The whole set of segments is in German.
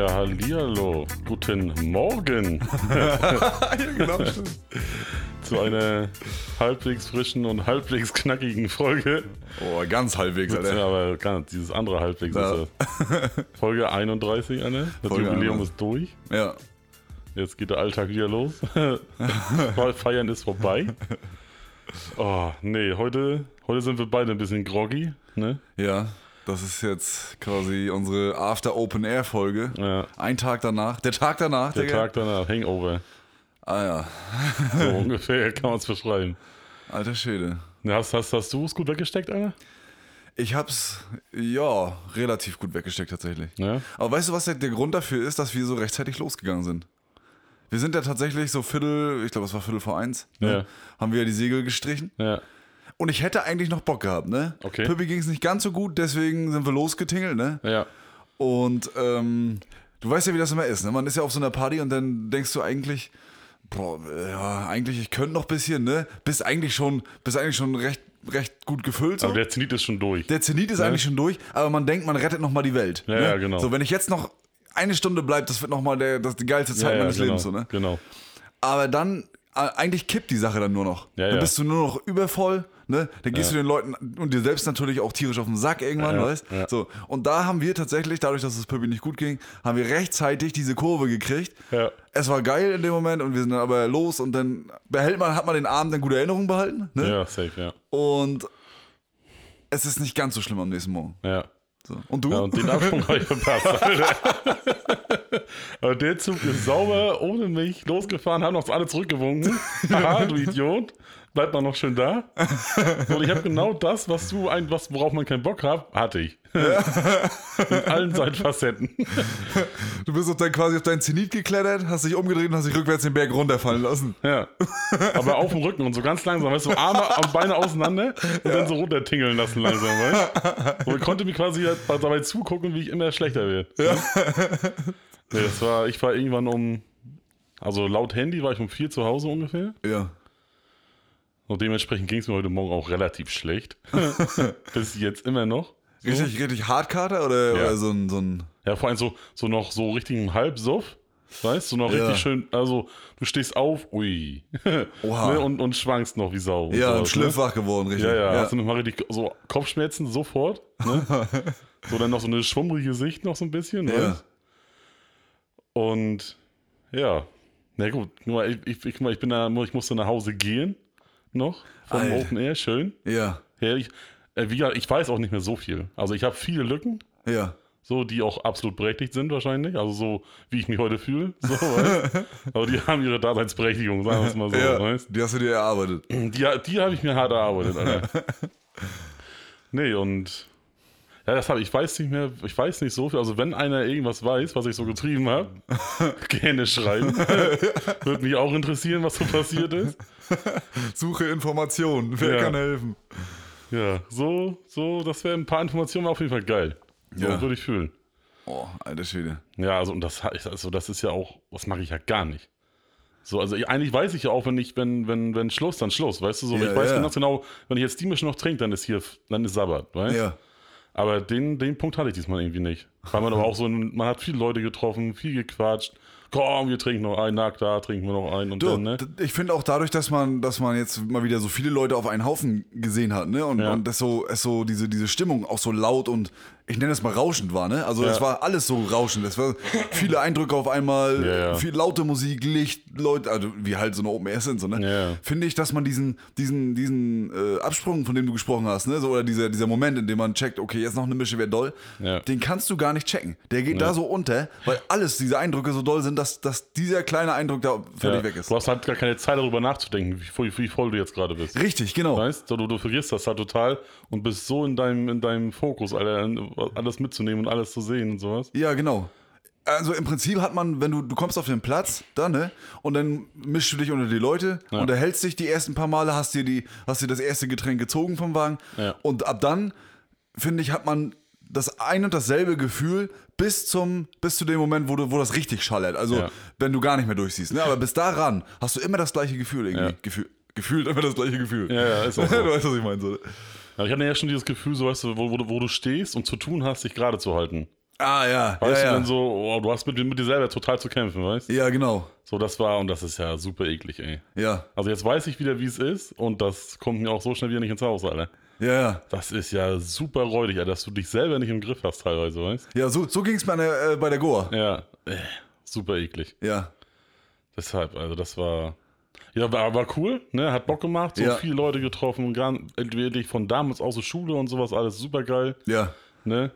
Ja, hallihallo. Guten Morgen ja, genau, stimmt. zu einer halbwegs frischen und halbwegs knackigen Folge. Oh, ganz halbwegs, Ja, Alter. aber nicht, dieses andere halbwegs Ja. Folge 31, Anne. Das Folge Jubiläum 31. ist durch. Ja. Jetzt geht der Alltag wieder los. Feiern ist vorbei. Oh, nee, heute, heute sind wir beide ein bisschen groggy. Ne? Ja, das ist jetzt quasi unsere After-Open-Air-Folge. Ja. Ein Tag danach. Der Tag danach, Der Digga. Tag danach, Hangover. Ah ja, So ungefähr kann man es beschreiben. alter Schwede. Ne, Hast, hast, hast du es gut weggesteckt, Anne? Ich hab's, ja, relativ gut weggesteckt tatsächlich. Ja? Aber weißt du, was der, der Grund dafür ist, dass wir so rechtzeitig losgegangen sind? Wir sind ja tatsächlich so Viertel, ich glaube, es war Viertel vor eins, ne? Ja. haben wir ja die Segel gestrichen. Ja. Und ich hätte eigentlich noch Bock gehabt, ne? Okay. Pippi ging es nicht ganz so gut, deswegen sind wir losgetingelt, ne? Ja. Und ähm, du weißt ja, wie das immer ist, ne? Man ist ja auf so einer Party und dann denkst du eigentlich, boah, ja, eigentlich, ich könnte noch ein bisschen, ne? Bist eigentlich schon, bist eigentlich schon recht, recht gut gefüllt. So. Aber der Zenit ist schon durch. Der Zenit ist eigentlich schon durch, aber man denkt, man rettet noch mal die Welt. Ja, ne? ja, genau. So, wenn ich jetzt noch eine Stunde bleibe, das wird noch mal der, das die geilste Zeit ja, ja, meines genau, Lebens. So, ne? genau. Aber dann, äh, eigentlich kippt die Sache dann nur noch. Ja, dann ja. bist du nur noch übervoll, ne? Dann gehst Ja. du den Leuten und dir selbst natürlich auch tierisch auf den Sack irgendwann, Ja, weißt ja. So. Und da haben wir tatsächlich, dadurch, dass es Pippi nicht gut ging, haben wir rechtzeitig diese Kurve gekriegt. Ja. Es war geil in dem Moment und wir sind dann aber los und dann behält man, hat man den Abend in gute Erinnerung behalten, ne? Ja, safe, ja. Und es ist nicht ganz so schlimm am nächsten Morgen. Ja. So. Und du? Ja, und den Absprung habe ich verpasst. Aber der Zug ist sauber, ohne mich losgefahren, haben uns alle zurückgewunken. Haha, du Idiot. Bleib mal noch schön da. Und ich habe genau das, was du ein, was, worauf man keinen Bock hat, hatte ich. In allen seinen Facetten. Du bist auf dein, quasi auf deinen Zenit geklettert, hast dich umgedreht und hast dich rückwärts den Berg runterfallen lassen. Ja. Aber auf dem Rücken und so ganz langsam, weißt du, Arme und Beine auseinander und dann so runtertingeln lassen langsam, weißt du? Und ich konnte mir quasi dabei zugucken, wie ich immer schlechter werde. Ja. Nee, das war, ich war irgendwann um, also laut Handy war ich um vier zu Hause ungefähr. Ja. Und dementsprechend ging es mir heute Morgen auch relativ schlecht. Bis jetzt immer noch. Richtig, richtig Hardkater oder, Ja. oder so ein, so ein. Ja, vor allem so, so noch so richtigen Halbsuff. Weißt du, so noch Ja. richtig schön, also du stehst auf, ui. Oha. ne, und, und schwankst noch wie Sau. und Ja, ein sowas, ne? Geworden, richtig. Ja, ja, hast du nochmal richtig so Kopfschmerzen sofort. Ne? so dann noch so eine schwummrige Sicht noch so ein bisschen. Ja. weißt? Und ja, na gut, nur ich, ich, ich, ich bin da, ich musste nach Hause gehen noch vom Alter. Open Air, schön. Ja, Ja, ich, äh, wie gesagt, ich weiß auch nicht mehr so viel. Also ich habe viele Lücken, ja. so die auch absolut berechtigt sind wahrscheinlich. Also so wie ich mich heute fühle. So? Aber die haben ihre Daseinsberechtigung, sagen wir es mal so. ja. Weißt? Die hast du dir erarbeitet. Die, die habe ich mir hart erarbeitet, Alter. nee, und ja, das habe ich weiß nicht mehr, ich weiß nicht so viel. Also wenn einer irgendwas weiß, was ich so getrieben habe, gerne schreiben. Würde mich auch interessieren, was so passiert ist. Suche Informationen. Wer Ja. kann helfen? Ja, so, so, das wäre ein paar Informationen auf jeden Fall geil. So Ja. würde ich fühlen. Oh, alter Schwede. Ja, also und das also das ist ja auch, das mache ich ja gar nicht. So, also ich- eigentlich weiß ich ja auch, wenn ich, wenn, wenn, wenn Schluss, dann Schluss, weißt du so. Ja, ich weiß ja. ganz genau, wenn ich jetzt die Mische noch trinke, dann ist hier, dann ist Sabbat, weißt Ja. Aber den, den Punkt hatte ich diesmal irgendwie nicht. Weil man aber auch so, man hat viele Leute getroffen, viel gequatscht. Komm, wir trinken noch einen, na da trinken wir noch einen und Du, dann, ne? ich finde auch dadurch, dass man, dass man jetzt mal wieder so viele Leute auf einen Haufen gesehen hat, ne? Und, Ja. und das so, es so diese, diese Stimmung auch so laut und ich nenne es mal rauschend war, ne? Also Ja. es war alles so rauschend. Es war viele Eindrücke auf einmal, Ja, ja. viel laute Musik, Licht, Leute, also wie halt so eine Open Air sind, so, ne? Ja. Finde ich, dass man diesen, diesen, diesen äh, Absprung, von dem du gesprochen hast, ne? So, oder dieser, dieser Moment, in dem man checkt, okay, jetzt noch eine Mische wäre doll, Ja. den kannst du gar nicht checken. Der geht da so unter, weil alles, diese Eindrücke so doll sind, dass, dass dieser kleine Eindruck da völlig Ja. weg ist. Du hast halt gar keine Zeit darüber nachzudenken, wie, voll- wie voll du jetzt gerade bist. Richtig, genau. Weißt du, du vergisst das halt total und bist so in deinem, in deinem Fokus, Alter, alles mitzunehmen und alles zu sehen und sowas. Ja, genau. Also im Prinzip hat man, wenn du, du kommst auf den Platz, da, ne? Und dann mischst du dich unter die Leute, Ja. unterhältst dich die ersten paar Male, hast dir, die, hast dir das erste Getränk gezogen vom Wagen. Ja. Und ab dann, finde ich, hat man das ein und dasselbe Gefühl bis zum bis zu dem Moment, wo, du, wo das richtig schallert. Also Ja. wenn du gar nicht mehr durchsiehst. Ne? Aber bis daran hast du immer das gleiche Gefühl irgendwie. Ja. Gefühl, gefühlt immer das gleiche Gefühl. Ja, ja, ist auch du so. weißt, was ich meine. So. Ja, ich hatte ja schon dieses Gefühl, so weißt du, wo, wo, du- wo du stehst und zu tun hast, dich gerade zu halten. Ah, ja. Weißt ja, du, ja. dann so, oh, du hast mit, mit dir selber total zu kämpfen, weißt du? ja, genau. So, das war, und das ist ja super eklig, ey. Ja. Also jetzt weiß ich wieder, wie es ist und das kommt mir auch so schnell wieder nicht ins Haus, Alter. Ja, ja. Das ist ja super räudig, Alter, dass du dich selber nicht im Griff hast teilweise, weißt Ja, so, so ging es mir äh, bei der Goa. Ja, äh, super eklig. Ja. Deshalb, also das war. Ja, war, war cool, ne? Hat Bock gemacht, so Ja. viele Leute getroffen, entweder von damals aus der Schule und sowas, alles super geil, Ja. ne?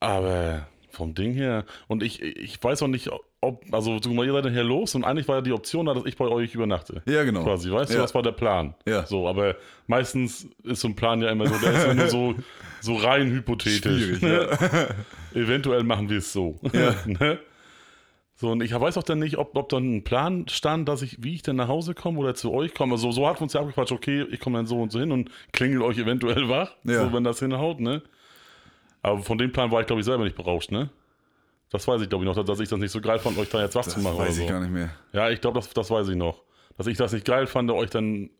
Aber vom Ding her, und ich, ich weiß auch nicht, ob, also guck mal, ihr seid nachher los und eigentlich war ja die Option da, dass ich bei euch übernachte. Ja, genau. Quasi, weißt du, Ja. das war der Plan. Ja. So, aber meistens ist so ein Plan ja immer so, der ist ja nur so, so rein hypothetisch. Schwierig, ne? Eventuell machen wir es so. Ja. ne? So, und ich weiß auch dann nicht, ob, ob dann ein Plan stand, dass ich, wie ich denn nach Hause komme oder zu euch komme. Also, so hat uns ja abgequatscht, okay, ich komme dann so und so hin und klingel euch eventuell wach, Ja. so, wenn das hinhaut, ne? Aber von dem Plan war ich, glaube ich, selber nicht berauscht, ne? Das weiß ich, glaube ich, noch, dass- ich das nicht so geil fand, euch da jetzt wach Das zu machen weiß oder ich so. gar nicht mehr. Ja, ich glaube, das, das weiß ich noch. Dass ich das nicht geil fand, euch dann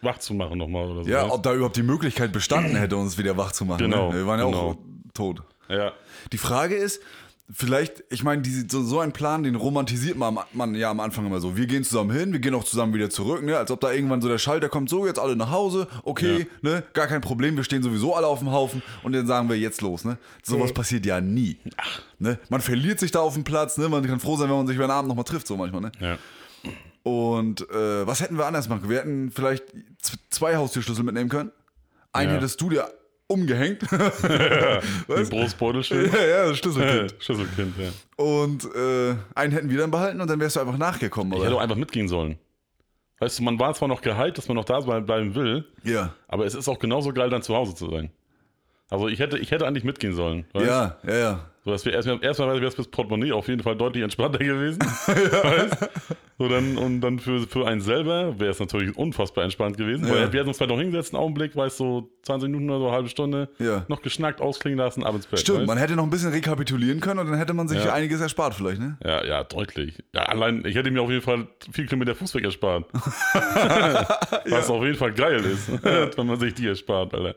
wach zu machen nochmal oder so. Ja, ob da überhaupt die Möglichkeit bestanden hätte, uns wieder wach zu machen. Genau, Ne? Wir waren ja genau. auch tot. ja. Die Frage ist, vielleicht, ich meine, so, so ein Plan, den romantisiert man, am- man ja am Anfang immer so. Wir gehen zusammen hin, wir gehen auch zusammen wieder zurück, ne? Als ob da irgendwann so der Schalter kommt, so jetzt alle nach Hause, okay, ne? Gar kein Problem, wir stehen sowieso alle auf dem Haufen und dann sagen wir jetzt los, ne? Sowas passiert ja nie. Ne? Man verliert sich da auf dem Platz, ne? Man kann froh sein, wenn man sich über den Abend nochmal trifft, so manchmal, ne? ja. Und äh, was hätten wir anders machen? Wir hätten vielleicht zwei Haustürschlüssel mitnehmen können. Einen Ja. hättest du dir umgehängt. Den Brustbeutel schön. ja, ja, Schlüsselkind. Schlüsselkind, ja. Und äh, einen hätten wir dann behalten und dann wärst du einfach nachgekommen. Ich hätte auch einfach mitgehen sollen. Weißt du, man war zwar noch gehypt, dass man noch da bleiben will, ja, aber es ist auch genauso geil, dann zu Hause zu sein. Also ich hätte, ich hätte eigentlich mitgehen sollen. Weißt? ja, ja, ja. So, dass wir erstmal, erstmal wäre es fürs Portemonnaie auf jeden Fall deutlich entspannter gewesen. weißt? So dann, und dann für, für einen selber wäre es natürlich unfassbar entspannt gewesen. Ja. Weil wir hätten uns vielleicht noch hingesetzt, einen Augenblick, weißt du, so 20 Minuten oder so, eine halbe Stunde, Ja. noch geschnackt, ausklingen lassen, ab ins Bett. Stimmt, weißt? man hätte noch ein bisschen rekapitulieren können und dann hätte man sich Ja. einiges erspart vielleicht, ne? Ja, ja, deutlich. Ja, allein, ich hätte mir auf jeden Fall viel Kilometer Fußweg erspart. Was auf jeden Fall geil ist, wenn man sich die erspart, Alter.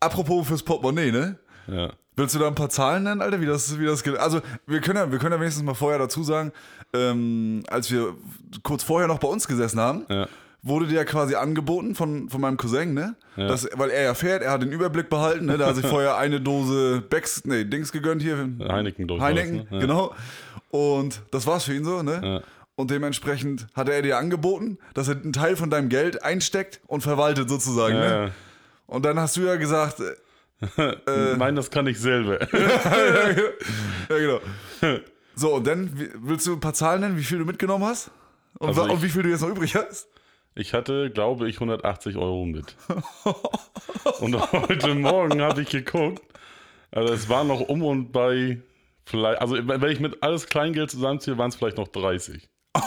Apropos fürs Portemonnaie, ne? Ja. Willst du da ein paar Zahlen nennen, Alter? Wie das, wie das geht? Also, wir können, ja, wir können ja wenigstens mal vorher dazu sagen, ähm, als wir kurz vorher noch bei uns gesessen haben, Ja. wurde dir ja quasi angeboten von, von meinem Cousin, ne? Ja. Das, weil er ja fährt, er hat den Überblick behalten, ne? Da hat sich vorher eine Dose Becks, nee, Dings gegönnt hier. Heineken, glaub ich, Heineken, war's, ne? Genau. Und das war's für ihn so, ne? Und dementsprechend hatte er dir angeboten, dass er einen Teil von deinem Geld einsteckt und verwaltet sozusagen, ne? Und dann hast du ja gesagt, äh, Nein, das kann ich selber. ja, genau. So, und dann willst du ein paar Zahlen nennen, wie viel du mitgenommen hast? Und, Also ich- und wie viel du jetzt noch übrig hast? Ich hatte, glaube ich, 180 Euro mit. Und heute Morgen habe ich geguckt. Also es war noch um und bei vielleicht, also wenn ich mit alles Kleingeld zusammenziehe, waren es vielleicht noch 30.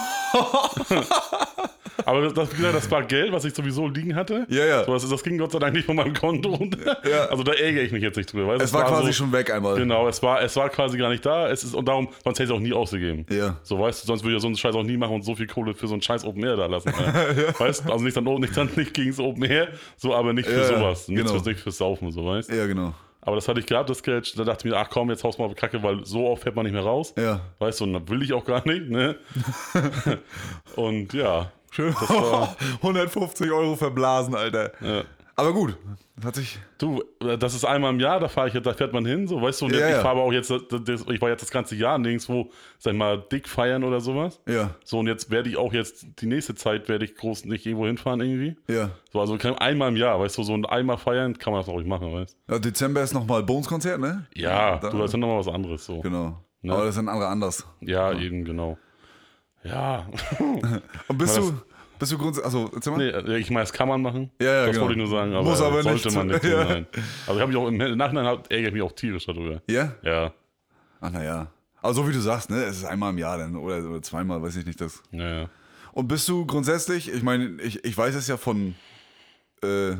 Aber das, das, war Geld, was ich sowieso liegen hatte. Ja, ja. So, das, das ging Gott sei Dank nicht von meinem Konto runter. Ja. Also da ärgere ich mich jetzt nicht drüber. Weißt? Es war quasi so, schon weg einmal. Genau, es war, es war quasi gar nicht da. Es ist, und darum, sonst hätte ich es auch nie ausgegeben. Ja. So, weißt du, sonst würde ich ja so einen Scheiß auch nie machen und so viel Kohle für so einen scheiß Open Air da lassen. ja. Weißt du, also nicht dann, nicht dann nicht gegen das Open Air, so, aber nicht für Ja, sowas. Nicht, genau. fürs, nicht fürs Saufen, so, weißt du. Ja, genau. Aber das hatte ich gehabt, das Geld. Da dachte ich mir, ach komm, jetzt haust mal auf Kacke, weil so oft fährt man nicht mehr raus. Ja. Weißt du, und das will ich auch gar nicht, ne? und ja. Schön. Das war, 150 Euro verblasen, Alter. ja. Aber gut, hat sich. Du, äh, das ist einmal im Jahr, da fahre ich, da fährt man hin, so, weißt du, und Ja, ich ja. fahre auch jetzt, das, das, ich war jetzt das ganze Jahr nirgendwo, sag ich mal, dick feiern oder sowas. Ja, So, und jetzt werde ich auch jetzt, die nächste Zeit werde ich groß nicht irgendwo hinfahren irgendwie. ja. So, also einmal im Jahr, weißt du, so ein einmal feiern kann man das auch nicht machen, weißt ja Dezember ist nochmal Bones-Konzert, ne? Ja, Da- du, das ist nochmal was anderes, so. Genau. Ne? Aber das ist ein anderer anders. Ja, eben, genau. Ja. Und bist du, bist du grundsätzlich. Also, nee, äh, ich meine, das kann man machen. Ja, ja, Das genau. wollte ich nur sagen, aber, Muss aber sollte nicht. man nicht Ja. nein. Also ich habe mich auch im Nachhinein ärgere ich mich auch tierisch darüber. Ja? Ja, Ach, naja. Aber so wie du sagst, ne? Es ist einmal im Jahr dann oder, oder zweimal, weiß ich nicht. Das. ja, ja. Und bist du grundsätzlich, ich meine, ich, ich weiß es ja von äh,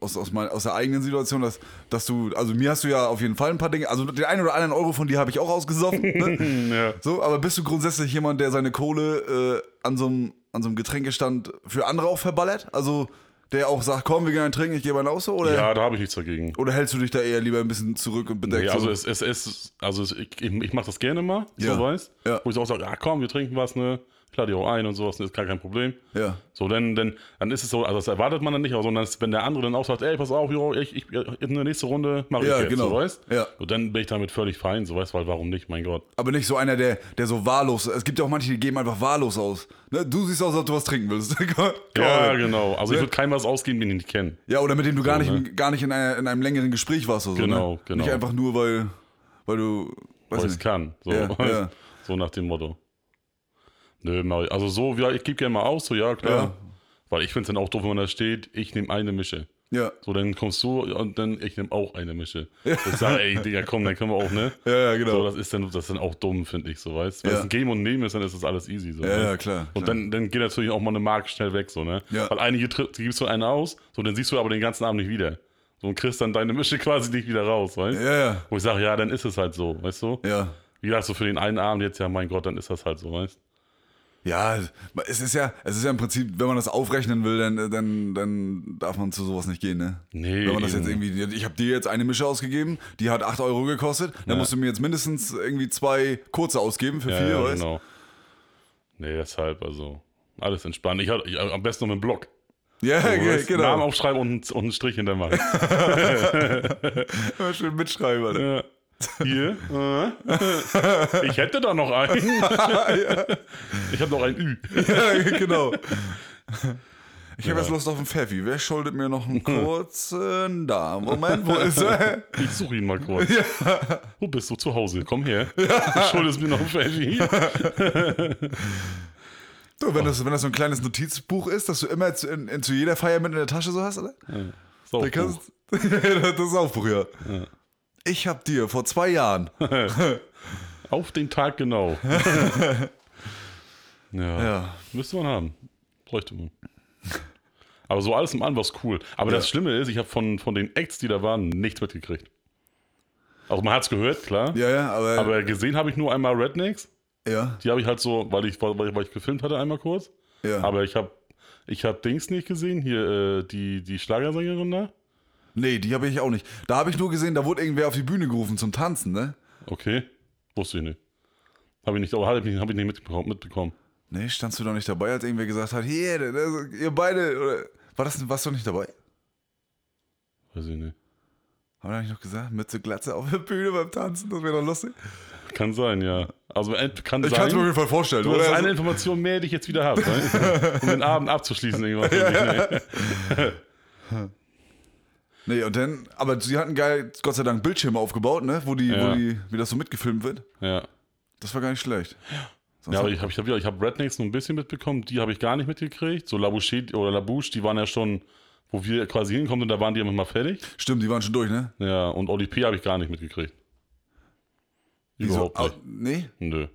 aus, aus, mein, aus der eigenen Situation, dass, dass du, also mir hast du ja auf jeden Fall ein paar Dinge, also den einen oder anderen Euro von dir habe ich auch ausgesoffen. Ne? ja. so, aber bist du grundsätzlich jemand, der seine Kohle äh, an so einem an so einem Getränkestand für andere auch verballert? Also Der auch sagt, komm, wir gehen einen trinken, ich gehe mal aus, oder? Ja, da habe ich nichts dagegen. Oder hältst du dich da eher lieber ein bisschen zurück und bedeckt? Nee, also so? es, es ist, also es, ich, ich mache das gerne mal, Ja. so weißt. Ja. Wo ich auch sage, ja komm, wir trinken was, ne? Lade dich auch ein und sowas, ist gar kein Problem. ja. So, denn, denn, dann ist es so, also das erwartet man dann nicht, aber sondern das- wenn der andere dann auch sagt, ey, pass auf, jo, ich, ich, in der nächsten Runde mache ich Ja, jetzt, genau. so weißt. Ja. Und dann bin ich damit völlig fein, so weißt, weil warum nicht, mein Gott. Aber nicht so einer, der, der so wahllos. Es gibt ja auch manche, die geben einfach wahllos aus. Ne? Du siehst aus, als ob du was trinken willst. Ja, genau. Also ich Ne? würde keinem was ausgeben, den ich nicht kenne. Ja, oder mit dem du gar nicht, ne? gar nicht in, einer, in einem längeren Gespräch warst oder so. Genau, ne? genau. Nicht einfach nur, weil, weil du. Weiß Weil ich kann. So, Ja, ja. so nach dem Motto. Nö, ich. Also so, ja, ich gebe gerne mal aus, so ja, klar. Ja. Weil ich finde es dann auch doof, wenn man da steht, ich nehme eine Mische. Ja. So, dann kommst du und dann ich nehme auch eine Mische. Ich sage, ey, Digga, komm, dann können wir auch, ne? Ja, ja, genau. So, das ist dann, das ist dann auch dumm, finde ich, so, weißt Wenn Ja. es ein Geben und Nehmen ist, dann ist das alles easy, so. Ja, ne? ja, klar, Und klar. dann, dann geht natürlich auch mal eine Marke schnell weg, so, ne? Ja. Weil einige gibst du einen aus, so, dann siehst du aber den ganzen Abend nicht wieder. So, und kriegst dann deine Mische quasi nicht wieder raus, weißt Ja, ja. Wo ich sage, ja, dann ist es halt so, weißt du? Ja. Wie gesagt, so für den einen Abend jetzt, ja, mein Gott, dann ist das halt so, weißt Ja, es ist ja, es ist ja im Prinzip, wenn man das aufrechnen will, dann, dann, dann darf man zu sowas nicht gehen, ne? Nee, Wenn man das jetzt irgendwie, ich habe dir jetzt eine Mische ausgegeben, die hat 8 Euro gekostet, dann Ja. musst du mir jetzt mindestens irgendwie zwei kurze ausgeben für Ja, vier, ja, weißt genau. Nee, deshalb, also, alles entspannt. Ich, ich, am besten noch mit dem Block. Ja, So, ge- weißt, Namen genau. aufschreiben und, und einen Strich hinter machen. Immer Schön mitschreiben, Alter. Ja. Hier. äh. Ich hätte da noch einen. Ich habe noch ein Ü. ja, genau. Ich habe jetzt Lust auf einen Pfeffi. Wer schuldet mir noch einen kurzen da? Moment, wo ist er? Ich suche ihn mal kurz. Wo bist du? Zu Hause. Komm her. Du schuldest mir noch ein Pfeffi. Du, wenn, das, wenn das so ein kleines Notizbuch ist, das du immer zu, in, in, zu jeder Feier mit in der Tasche so hast, oder? Dann kannst, das ist Aufbruch, ja. Ich hab dir vor zwei Jahren. auf den Tag genau. ja. Ja. Müsste man haben. Bräuchte man. Aber so alles im allem war cool. Aber Ja. das Schlimme ist, ich habe von, von den Acts, die da waren, nichts mitgekriegt. Also man hat es gehört, klar. Ja, ja, aber. Aber gesehen habe ich nur einmal Rednecks. ja, Die habe ich halt so, weil ich, weil, weil ich gefilmt hatte, einmal kurz. ja. Aber ich habe ich hab Dings nicht gesehen, hier äh, die, die Schlagersängerin da. Nee, die habe ich auch nicht. Da habe ich nur gesehen, da wurde irgendwer auf die Bühne gerufen zum Tanzen, ne? Okay, wusste ich nicht. Habe ich nicht, aber hab ich nicht, hab ich nicht mitbekommen. mitbekommen. Nee, standst du doch nicht dabei, als irgendwer gesagt hat, hier, ihr beide, oder. War das, warst du nicht dabei? Weiß ich nicht. Haben wir nicht noch gesagt? Mütze, Glatze auf der Bühne beim Tanzen, das wäre doch lustig. Kann sein, ja. Also äh, kann Ich sein. kann es mir auf jeden Fall vorstellen. Du, oder? ist eine Information mehr, die ich jetzt wieder habe, ne? um den Abend abzuschließen. Irgendwann. Nee, und dann, aber sie hatten geil, Gott sei Dank, Bildschirme aufgebaut, ne? Wo die, Ja. wo die, wie das so mitgefilmt wird. ja. Das war gar nicht schlecht. Sonst Ja, aber ich habe ich hab, ich hab Rednecks nur ein bisschen mitbekommen, die habe ich gar nicht mitgekriegt. So Labouche oder Labouche, die waren ja schon, wo wir quasi hinkommen und da waren die immer mal fertig. Stimmt, die waren schon durch, ne? Ja, und Oli P. habe ich gar nicht mitgekriegt. Überhaupt Au- nicht. Nee. Nö.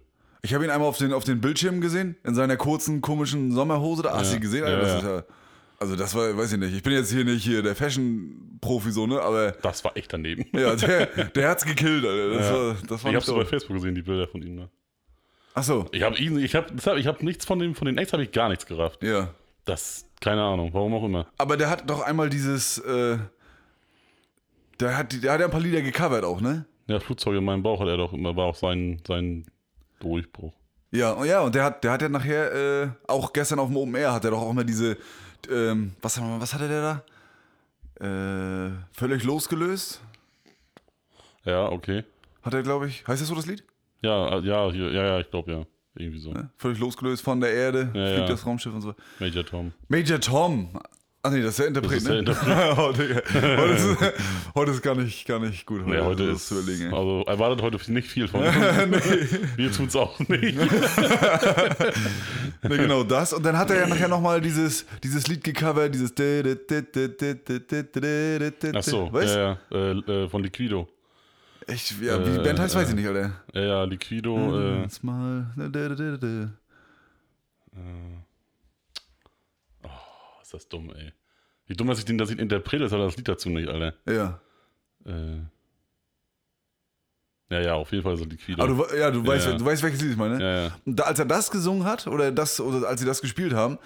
Ich habe ihn einmal auf den, auf den Bildschirmen gesehen, in seiner kurzen, komischen Sommerhose. Da hast du Ja. sie gesehen? Ja, Alter, das ja. Ist ja, also das war, weiß ich nicht. Ich bin jetzt hier nicht hier der Fashion-Profi, so, ne? Aber Das war echt daneben. ja, der, der hat's gekillt, Alter. Das Ja. war, das war Ich habe nicht so bei so. Facebook gesehen, die Bilder von ihm. Ne? Achso, Ich habe ihn, ich habe, ich habe nichts von dem, von den Ex habe ich gar nichts gerafft. ja. Das, keine Ahnung, warum auch immer. Aber der hat doch einmal dieses, äh, der hat, der hat ja ein paar Lieder gecovert auch, ne? Ja, Flugzeuge in meinem Bauch hat er doch immer, war auch sein, sein Durchbruch. Ja, und ja, und der hat, der hat ja nachher, äh, auch gestern auf dem Open Air hat er doch auch mal diese, ähm, was, was hatte der da? Äh, völlig losgelöst, Ja, okay. hat er, glaube ich. Heißt das so das Lied? Ja, äh, ja, hier, ja, ja, ich glaube ja. Irgendwie so. Ne? Völlig losgelöst von der Erde, Ja, fliegt ja. das Raumschiff und so. Major Tom. Major Tom. Ach nee, das ist der Interpret, Das ist der ne? Interpret. heute, heute, ist, heute ist gar nicht, gar nicht gut. Nee, heute ist, zu überlegen. also erwartet heute nicht viel von uns. Wir tun's auch nicht. Ne, genau das. Und dann hat er ja nachher nochmal dieses, dieses Lied gecovert, dieses. Ach so, Weißt ja, ja, äh, äh, von Liquido. Ich, ja, wie die Äh, Band heißt, weiß ich äh, nicht, oder? Ja, ja, Liquido, äh, mal. Ist das dumm, ey. Wie dumm, dass ich den, dass ich interpretiert habe, das Lied dazu nicht, Alter. Ja. Äh, ja, ja, auf jeden Fall so Liquido. Aber du, ja, du, weißt, Ja. du weißt, welches Lied ich meine. ja, ja. Und da, als er das gesungen hat, oder, das, oder als sie das gespielt haben,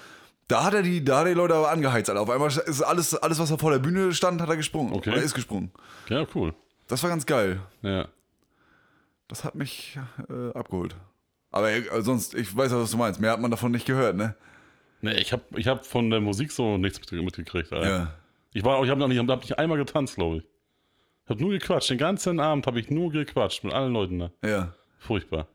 Da hat er die, da hat er die Leute aber angeheizt, Alter. Auf einmal ist alles, alles, was da vor der Bühne stand, hat er gesprungen. Okay. Oder ist gesprungen. Ja, cool. Das war ganz geil. Ja. Das hat mich äh, abgeholt. Aber äh, sonst, ich weiß ja, was du meinst. Mehr hat man davon nicht gehört, ne? Nee, ich habe ich hab von der Musik so nichts mit, mitgekriegt. Alter. Ja. Ich war, ich habe noch nicht, hab nicht einmal getanzt, glaube ich. Ich habe nur gequatscht. Den ganzen Abend habe ich nur gequatscht mit allen Leuten da. Ja. Furchtbar.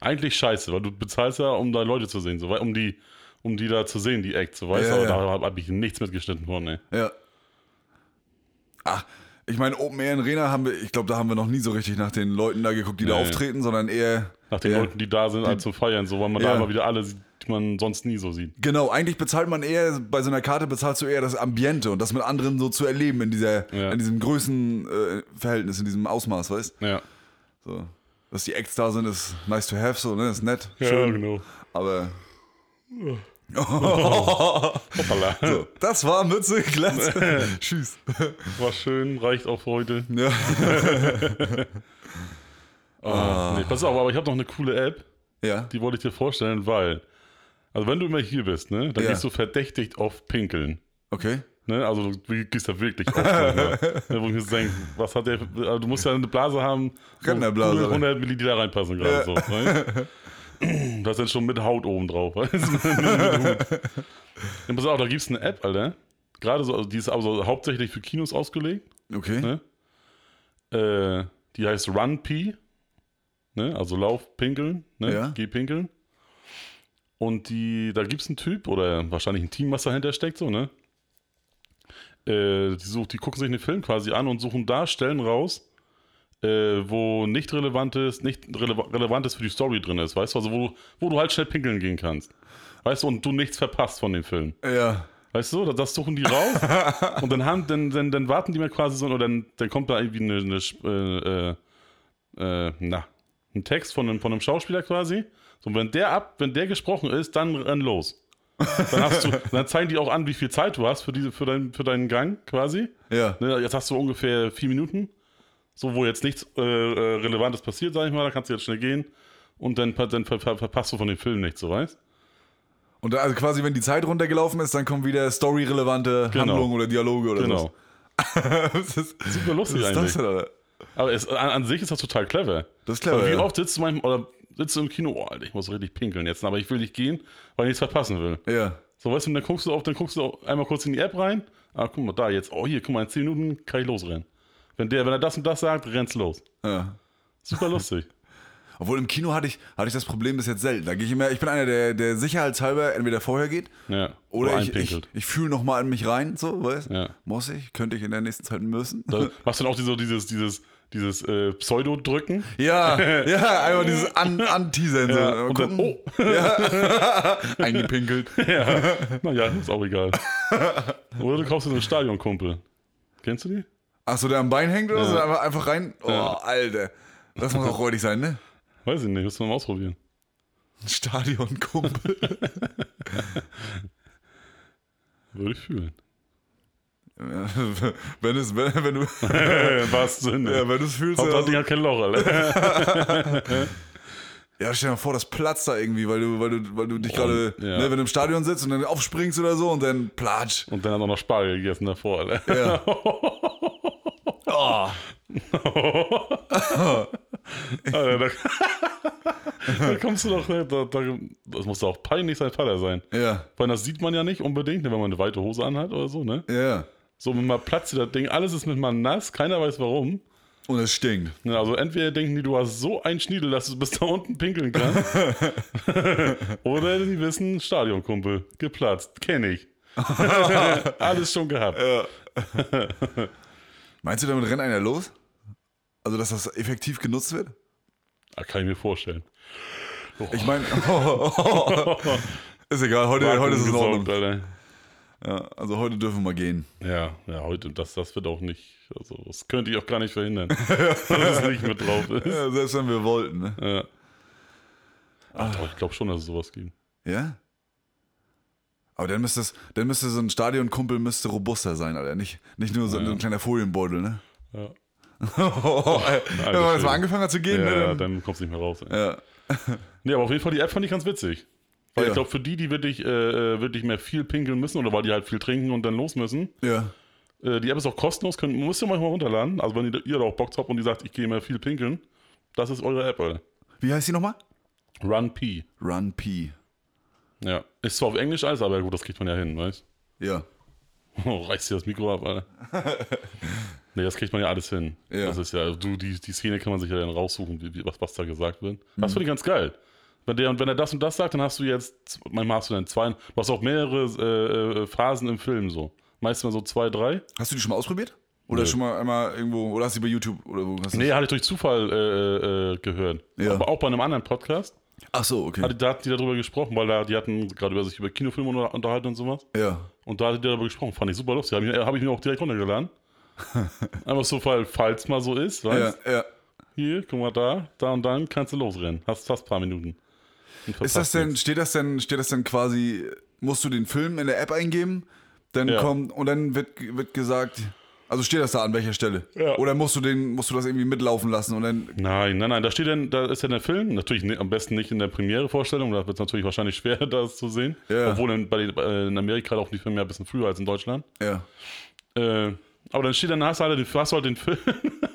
Eigentlich scheiße, weil du bezahlst ja, um da Leute zu sehen, so, um die, um die da zu sehen, die Acts, so, weißt Ja, du, ja. aber da habe hab ich nichts mitgeschnitten von, ey. Ja. Ach, ich meine, Open Air in Rena haben wir, ich glaube, da haben wir noch nie so richtig nach den Leuten da geguckt, die da Nee. auftreten, sondern eher. Nach den eher, Leuten, die da sind, als zum Feiern, so, weil man Ja. da immer wieder alle sieht, die man sonst nie so sieht. Genau, eigentlich bezahlt man eher, bei so einer Karte bezahlst du eher das Ambiente und das mit anderen so zu erleben in dieser, Ja. in diesem Größenverhältnis, äh, in diesem Ausmaß, weißt Ja. So. Dass die Acts da sind, ist nice to have, so, ne? Ist nett, Ja, schön. genau. Aber. Hoppala. So, das war Mütze, Glatze. Tschüss. War schön, reicht auch für heute. Ja. Ah. Nee, pass auf, aber ich habe noch eine coole App, ja. die wollte ich dir vorstellen, weil, also wenn du immer hier bist, ne, dann Ja. gehst du verdächtig oft pinkeln. Okay. Ne? Also du gehst da wirklich oft. ne, wo ich mir so denke, was hat der, also du musst ja eine Blase haben, wo Rentnerblase, gute oder? 100 Milliliter reinpassen gerade Ja. so. Ne? Das ist dann schon mit Haut oben drauf. weißt du? Ja, pass auf, da gibt es eine App, Alter. Gerade so, also die ist aber so hauptsächlich für Kinos ausgelegt. Okay. Ne? Äh, die heißt Run P. Ne? Also Lauf, Pinkeln. Ne? Ja. Geh pinkeln. Und die, da gibt es einen Typ oder wahrscheinlich ein Team, was dahinter steckt, so, ne? Äh, die, sucht, die gucken sich einen Film quasi an und suchen da Stellen raus, äh, wo nicht relevantes, nicht rele relevantes für die Story drin ist, weißt du? Also wo, du- wo du halt schnell pinkeln gehen kannst. Weißt du, und du nichts verpasst von dem Film. Ja. Weißt du, das, suchen die raus und dann, haben, dann, dann, dann warten die mal quasi so, oder dann, dann kommt da irgendwie eine, eine äh, äh, na, ein Text von einem, von einem Schauspieler quasi. So, und wenn der ab, wenn der gesprochen ist, dann renn los. Dann, hast du, dann zeigen die auch an, wie viel Zeit du hast für, diese, für, dein, für deinen Gang quasi. Ja. Ne, jetzt hast du ungefähr vier Minuten, so wo jetzt nichts äh, äh, Relevantes passiert, sag ich mal, da kannst du jetzt schnell gehen und dann, dann ver ver verpasst du von dem Film nichts, so weißt Und also quasi, wenn die Zeit runtergelaufen ist, dann kommen wieder storyrelevante Genau. Handlungen oder Dialoge oder Genau. so. Super lustig eigentlich. das? Aber es, an, an sich ist das total clever. Das ist clever, Weil wie oft sitzt du manchmal, oder sitzt du im Kino, oh, Alter, ich muss richtig pinkeln jetzt, aber ich will nicht gehen, weil ich nichts verpassen will. Ja. So, weißt du, und dann guckst du auf, dann guckst du auch einmal kurz in die App rein. Ah, guck mal, da jetzt, oh, hier, guck mal, in 10 Minuten kann ich losrennen. Wenn der, wenn er das und das sagt, rennst los. ja. Super lustig. Obwohl im Kino hatte ich, hatte ich das Problem bis jetzt selten. Da gehe ich immer, ich bin einer, der, der sicherheitshalber entweder vorher geht Ja. oder ich, ich, ich fühle nochmal an mich rein, so, weißt Ja. Muss ich? Könnte ich in der nächsten Zeit müssen? Da machst du dann auch so dieses, dieses, dieses äh, Pseudo-Drücken. Ja, ja, einmal dieses An Anteasern. So. Ja, und dann, oh, Eingepinkelt. ja. Naja, ist auch egal. Oder du kaufst dir so einen Stadionkumpel. Kennst du die? Achso, der am Bein hängt oder so? Ja. Einfach, einfach rein? Oh, Ja. Alter. Das muss auch räudig sein, ne? Weiß ich nicht, müssen wir mal ausprobieren. Ein Stadionkumpel. Würde ich fühlen. Wenn, es, wenn, wenn du wahrsten Sinne. ja, wenn du es fühlst. Hauptsache, Ding hat kein Loch, Alter. ja, stell dir mal vor, das platzt da irgendwie, weil du, weil du, weil du dich gerade, ja. ne, wenn du im Stadion sitzt und dann aufspringst oder so und dann platsch. Und dann hat er noch Spargel gegessen davor, Alter. Ja. Oh. Alter da, da kommst du doch, ne, da, da, das muss doch auch peinlich sein Vater sein. Ja, Weil das sieht man ja nicht unbedingt, ne, wenn man eine weite Hose anhat oder so, ne? ja. So, mal platzt das Ding, alles ist mit mal nass, keiner weiß warum. Und es stinkt. Ne, also entweder denken die, du hast so einen Schniedel, dass du bis da unten pinkeln kannst. oder die wissen, Stadionkumpel, geplatzt, kenne ich. alles schon gehabt. Meinst du, damit rennt einer los? Also, dass das effektiv genutzt wird? Ah, kann ich mir vorstellen. Ich meine, ist egal, heute, heute ist es in Ordnung. Alter. Ja, also heute dürfen wir gehen. Ja, ja, heute, das, das wird auch nicht, also das könnte ich auch gar nicht verhindern, dass es nicht mit drauf ist. Ja, selbst wenn wir wollten, ne? Ja. Ach, doch, ich glaube schon, dass es sowas gibt. Ja? Aber dann müsste, es, dann müsste so ein Stadionkumpel müsste robuster sein, Alter. Nicht, nicht nur so ein kleiner Folienbeutel, ne? Ja, oh, ey. Wenn man jetzt mal angefangen hat zu gehen, ja ne? ja, Dann, dann kommst du nicht mehr raus. Ey. ja. Nee, aber auf jeden Fall, die App fand ich ganz witzig. Weil Ja. ich glaube, für die, die wirklich, äh, äh, wirklich mehr viel pinkeln müssen oder weil die halt viel trinken und dann los müssen, Ja. äh, die App ist auch kostenlos, könnt, müsst ihr manchmal runterladen. Also wenn ihr, ihr da auch Bock habt und die sagt, ich gehe mehr viel pinkeln, das ist eure App, Alter. Wie heißt die nochmal? Run P. Run P. Ja. Ist zwar auf Englisch alles, aber gut, das kriegt man ja hin, weißt Ja. Oh, reißt dir das Mikro ab, Alter. nee, das kriegt man ja alles hin. Ja. Das ist ja, du, die, die Szene kann man sich ja dann raussuchen, was, was da gesagt wird. Mhm. Das finde ich ganz geil. Wenn der, und wenn er das und das sagt, dann hast du jetzt, manchmal hast du dann zwei, du hast auch mehrere äh, äh, Phasen im Film so. Meistens mal so zwei, drei. Hast du die schon mal ausprobiert? Oder Nö. schon mal einmal irgendwo, oder hast du die bei YouTube oder wo hast du Nee, hatte ich durch Zufall äh, äh, gehört. Ja. Aber auch bei einem anderen Podcast. Ach so, okay. Hatte, da hatten die darüber gesprochen, weil da, die hatten gerade über sich über Kinofilme unter- unterhalten und sowas. Ja. Und da hat die darüber gesprochen. Fand ich super lustig. Habe ich, hab ich mir auch direkt runtergeladen. Einfach so, falls mal so ist, weißt Ja, ja. Hier, guck mal da, da und dann kannst du losrennen. Hast fast ein paar Minuten. Ist das denn, steht das denn, steht das denn quasi, musst du den Film in der App eingeben, dann Ja. kommt, und dann wird, wird gesagt, also steht das da an welcher Stelle? Ja. Oder musst du den, musst du das irgendwie mitlaufen lassen und dann, Nein, nein, nein, da steht dann, da ist ja der Film, natürlich ni- am besten nicht in der Premiere-Vorstellung, da wird es natürlich wahrscheinlich schwer, das zu sehen. Ja. Obwohl in, bei, äh, in Amerika laufen die Filme ja ein bisschen früher als in Deutschland. ja. Äh, aber dann steht dann, hast du halt den, hast du halt den Film,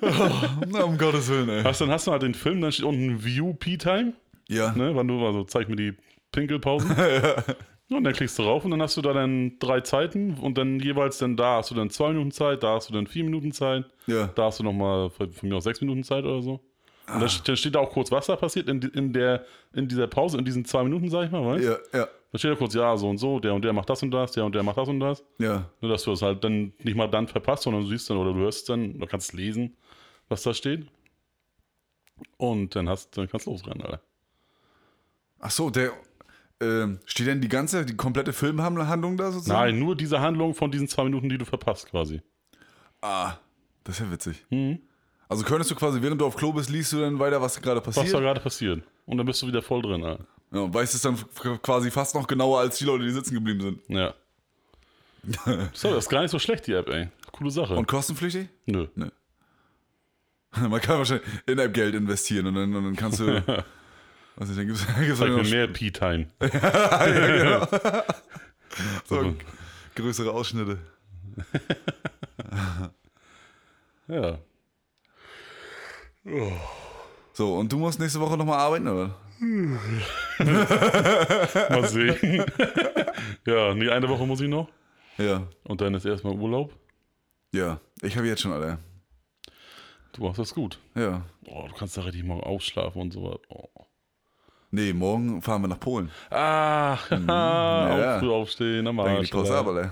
Na, um Gottes Willen, ey. hast, dann hast du halt den Film, dann steht unten View P-Time, Ja. ne, wann du, also zeig mir die Pinkelpausen. Und dann klickst du drauf und dann hast du da dann drei Zeiten und dann jeweils dann da hast du dann zwei Minuten Zeit, da hast du dann vier Minuten Zeit, Ja. da hast du nochmal von mir aus sechs Minuten Zeit oder so. Und da steht, dann steht da auch kurz, was da passiert in, in, der, in dieser Pause, in diesen zwei Minuten, sag ich mal, weißt Ja, ja, Da steht da kurz, ja, so und so, der und der macht das und das, der und der macht das und das. ja. Nur, dass du das halt dann nicht mal dann verpasst, sondern du siehst dann oder du hörst es dann, du kannst lesen, was da steht. Und dann, hast, dann kannst du losrennen, Alter. Ach so, der, ähm, steht denn die ganze, die komplette Filmhandlung da sozusagen? Nein, nur diese Handlung von diesen zwei Minuten, die du verpasst quasi. Ah, das ist ja witzig. Mhm. Also könntest du quasi, während du auf Klo bist, liest du dann weiter, was gerade Was da passiert? gerade passiert. Und dann bist du wieder voll drin, Alter. Ja, und weißt es dann quasi fast noch genauer als die Leute, die sitzen geblieben sind. Ja. so, das ist gar nicht so schlecht, die App, ey. Coole Sache. Und kostenpflichtig? Nö. Man kann wahrscheinlich in App Geld investieren und dann, und dann kannst du. gibt's Zeig dann mir noch mehr P-Time. so größere Ausschnitte. Ja. So, und du musst nächste Woche nochmal arbeiten, oder? Mal sehen. ja, nee, eine Woche muss ich noch. Ja. Und dann ist erstmal Urlaub. Ja. Ich habe jetzt schon alle. Du machst das gut. Ja. Oh, du kannst da richtig morgen ausschlafen und so was. Oh. Nee, morgen fahren wir nach Polen. Ach, ja. auch früh aufstehen, am geht Arsch. die ab, Alter.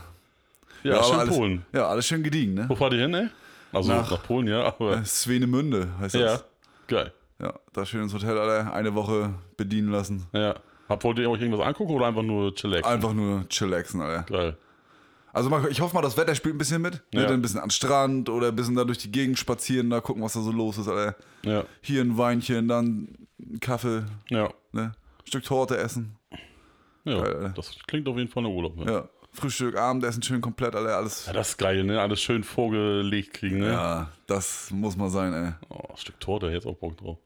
Ja, aber schön alles, Polen. Ja, alles schön gediegen, ne? Wo fahrt ihr hin, ey? Also Nach- nach, Polen, ja, aber. Swenemünde heißt Ja, das. geil. Ja, da schön ins Hotel, Alter. Eine Woche bedienen lassen. Ja. Habt, wollt ihr euch irgendwas angucken oder einfach nur chillaxen? Einfach nur chillaxen, Alter. Geil. Also mal- ich hoffe mal, das Wetter spielt ein bisschen mit. Ne? Ja. Dann ein bisschen den Strand oder ein bisschen da durch die Gegend spazieren, da gucken, was da so los ist, Alter. Ja, Hier ein Weinchen, dann ein Kaffee, ja. ne? Ein Stück Torte essen. Ja, Alter. das klingt auf jeden Fall nach Urlaub. Ja. Ja. Frühstück, Abendessen schön komplett, Alter. Alles. Ja, das ist geil, ne? Alles schön vorgelegt kriegen, ne? Ja, das muss mal sein, ey. Oh, ein Stück Torte, jetzt auch Bock drauf.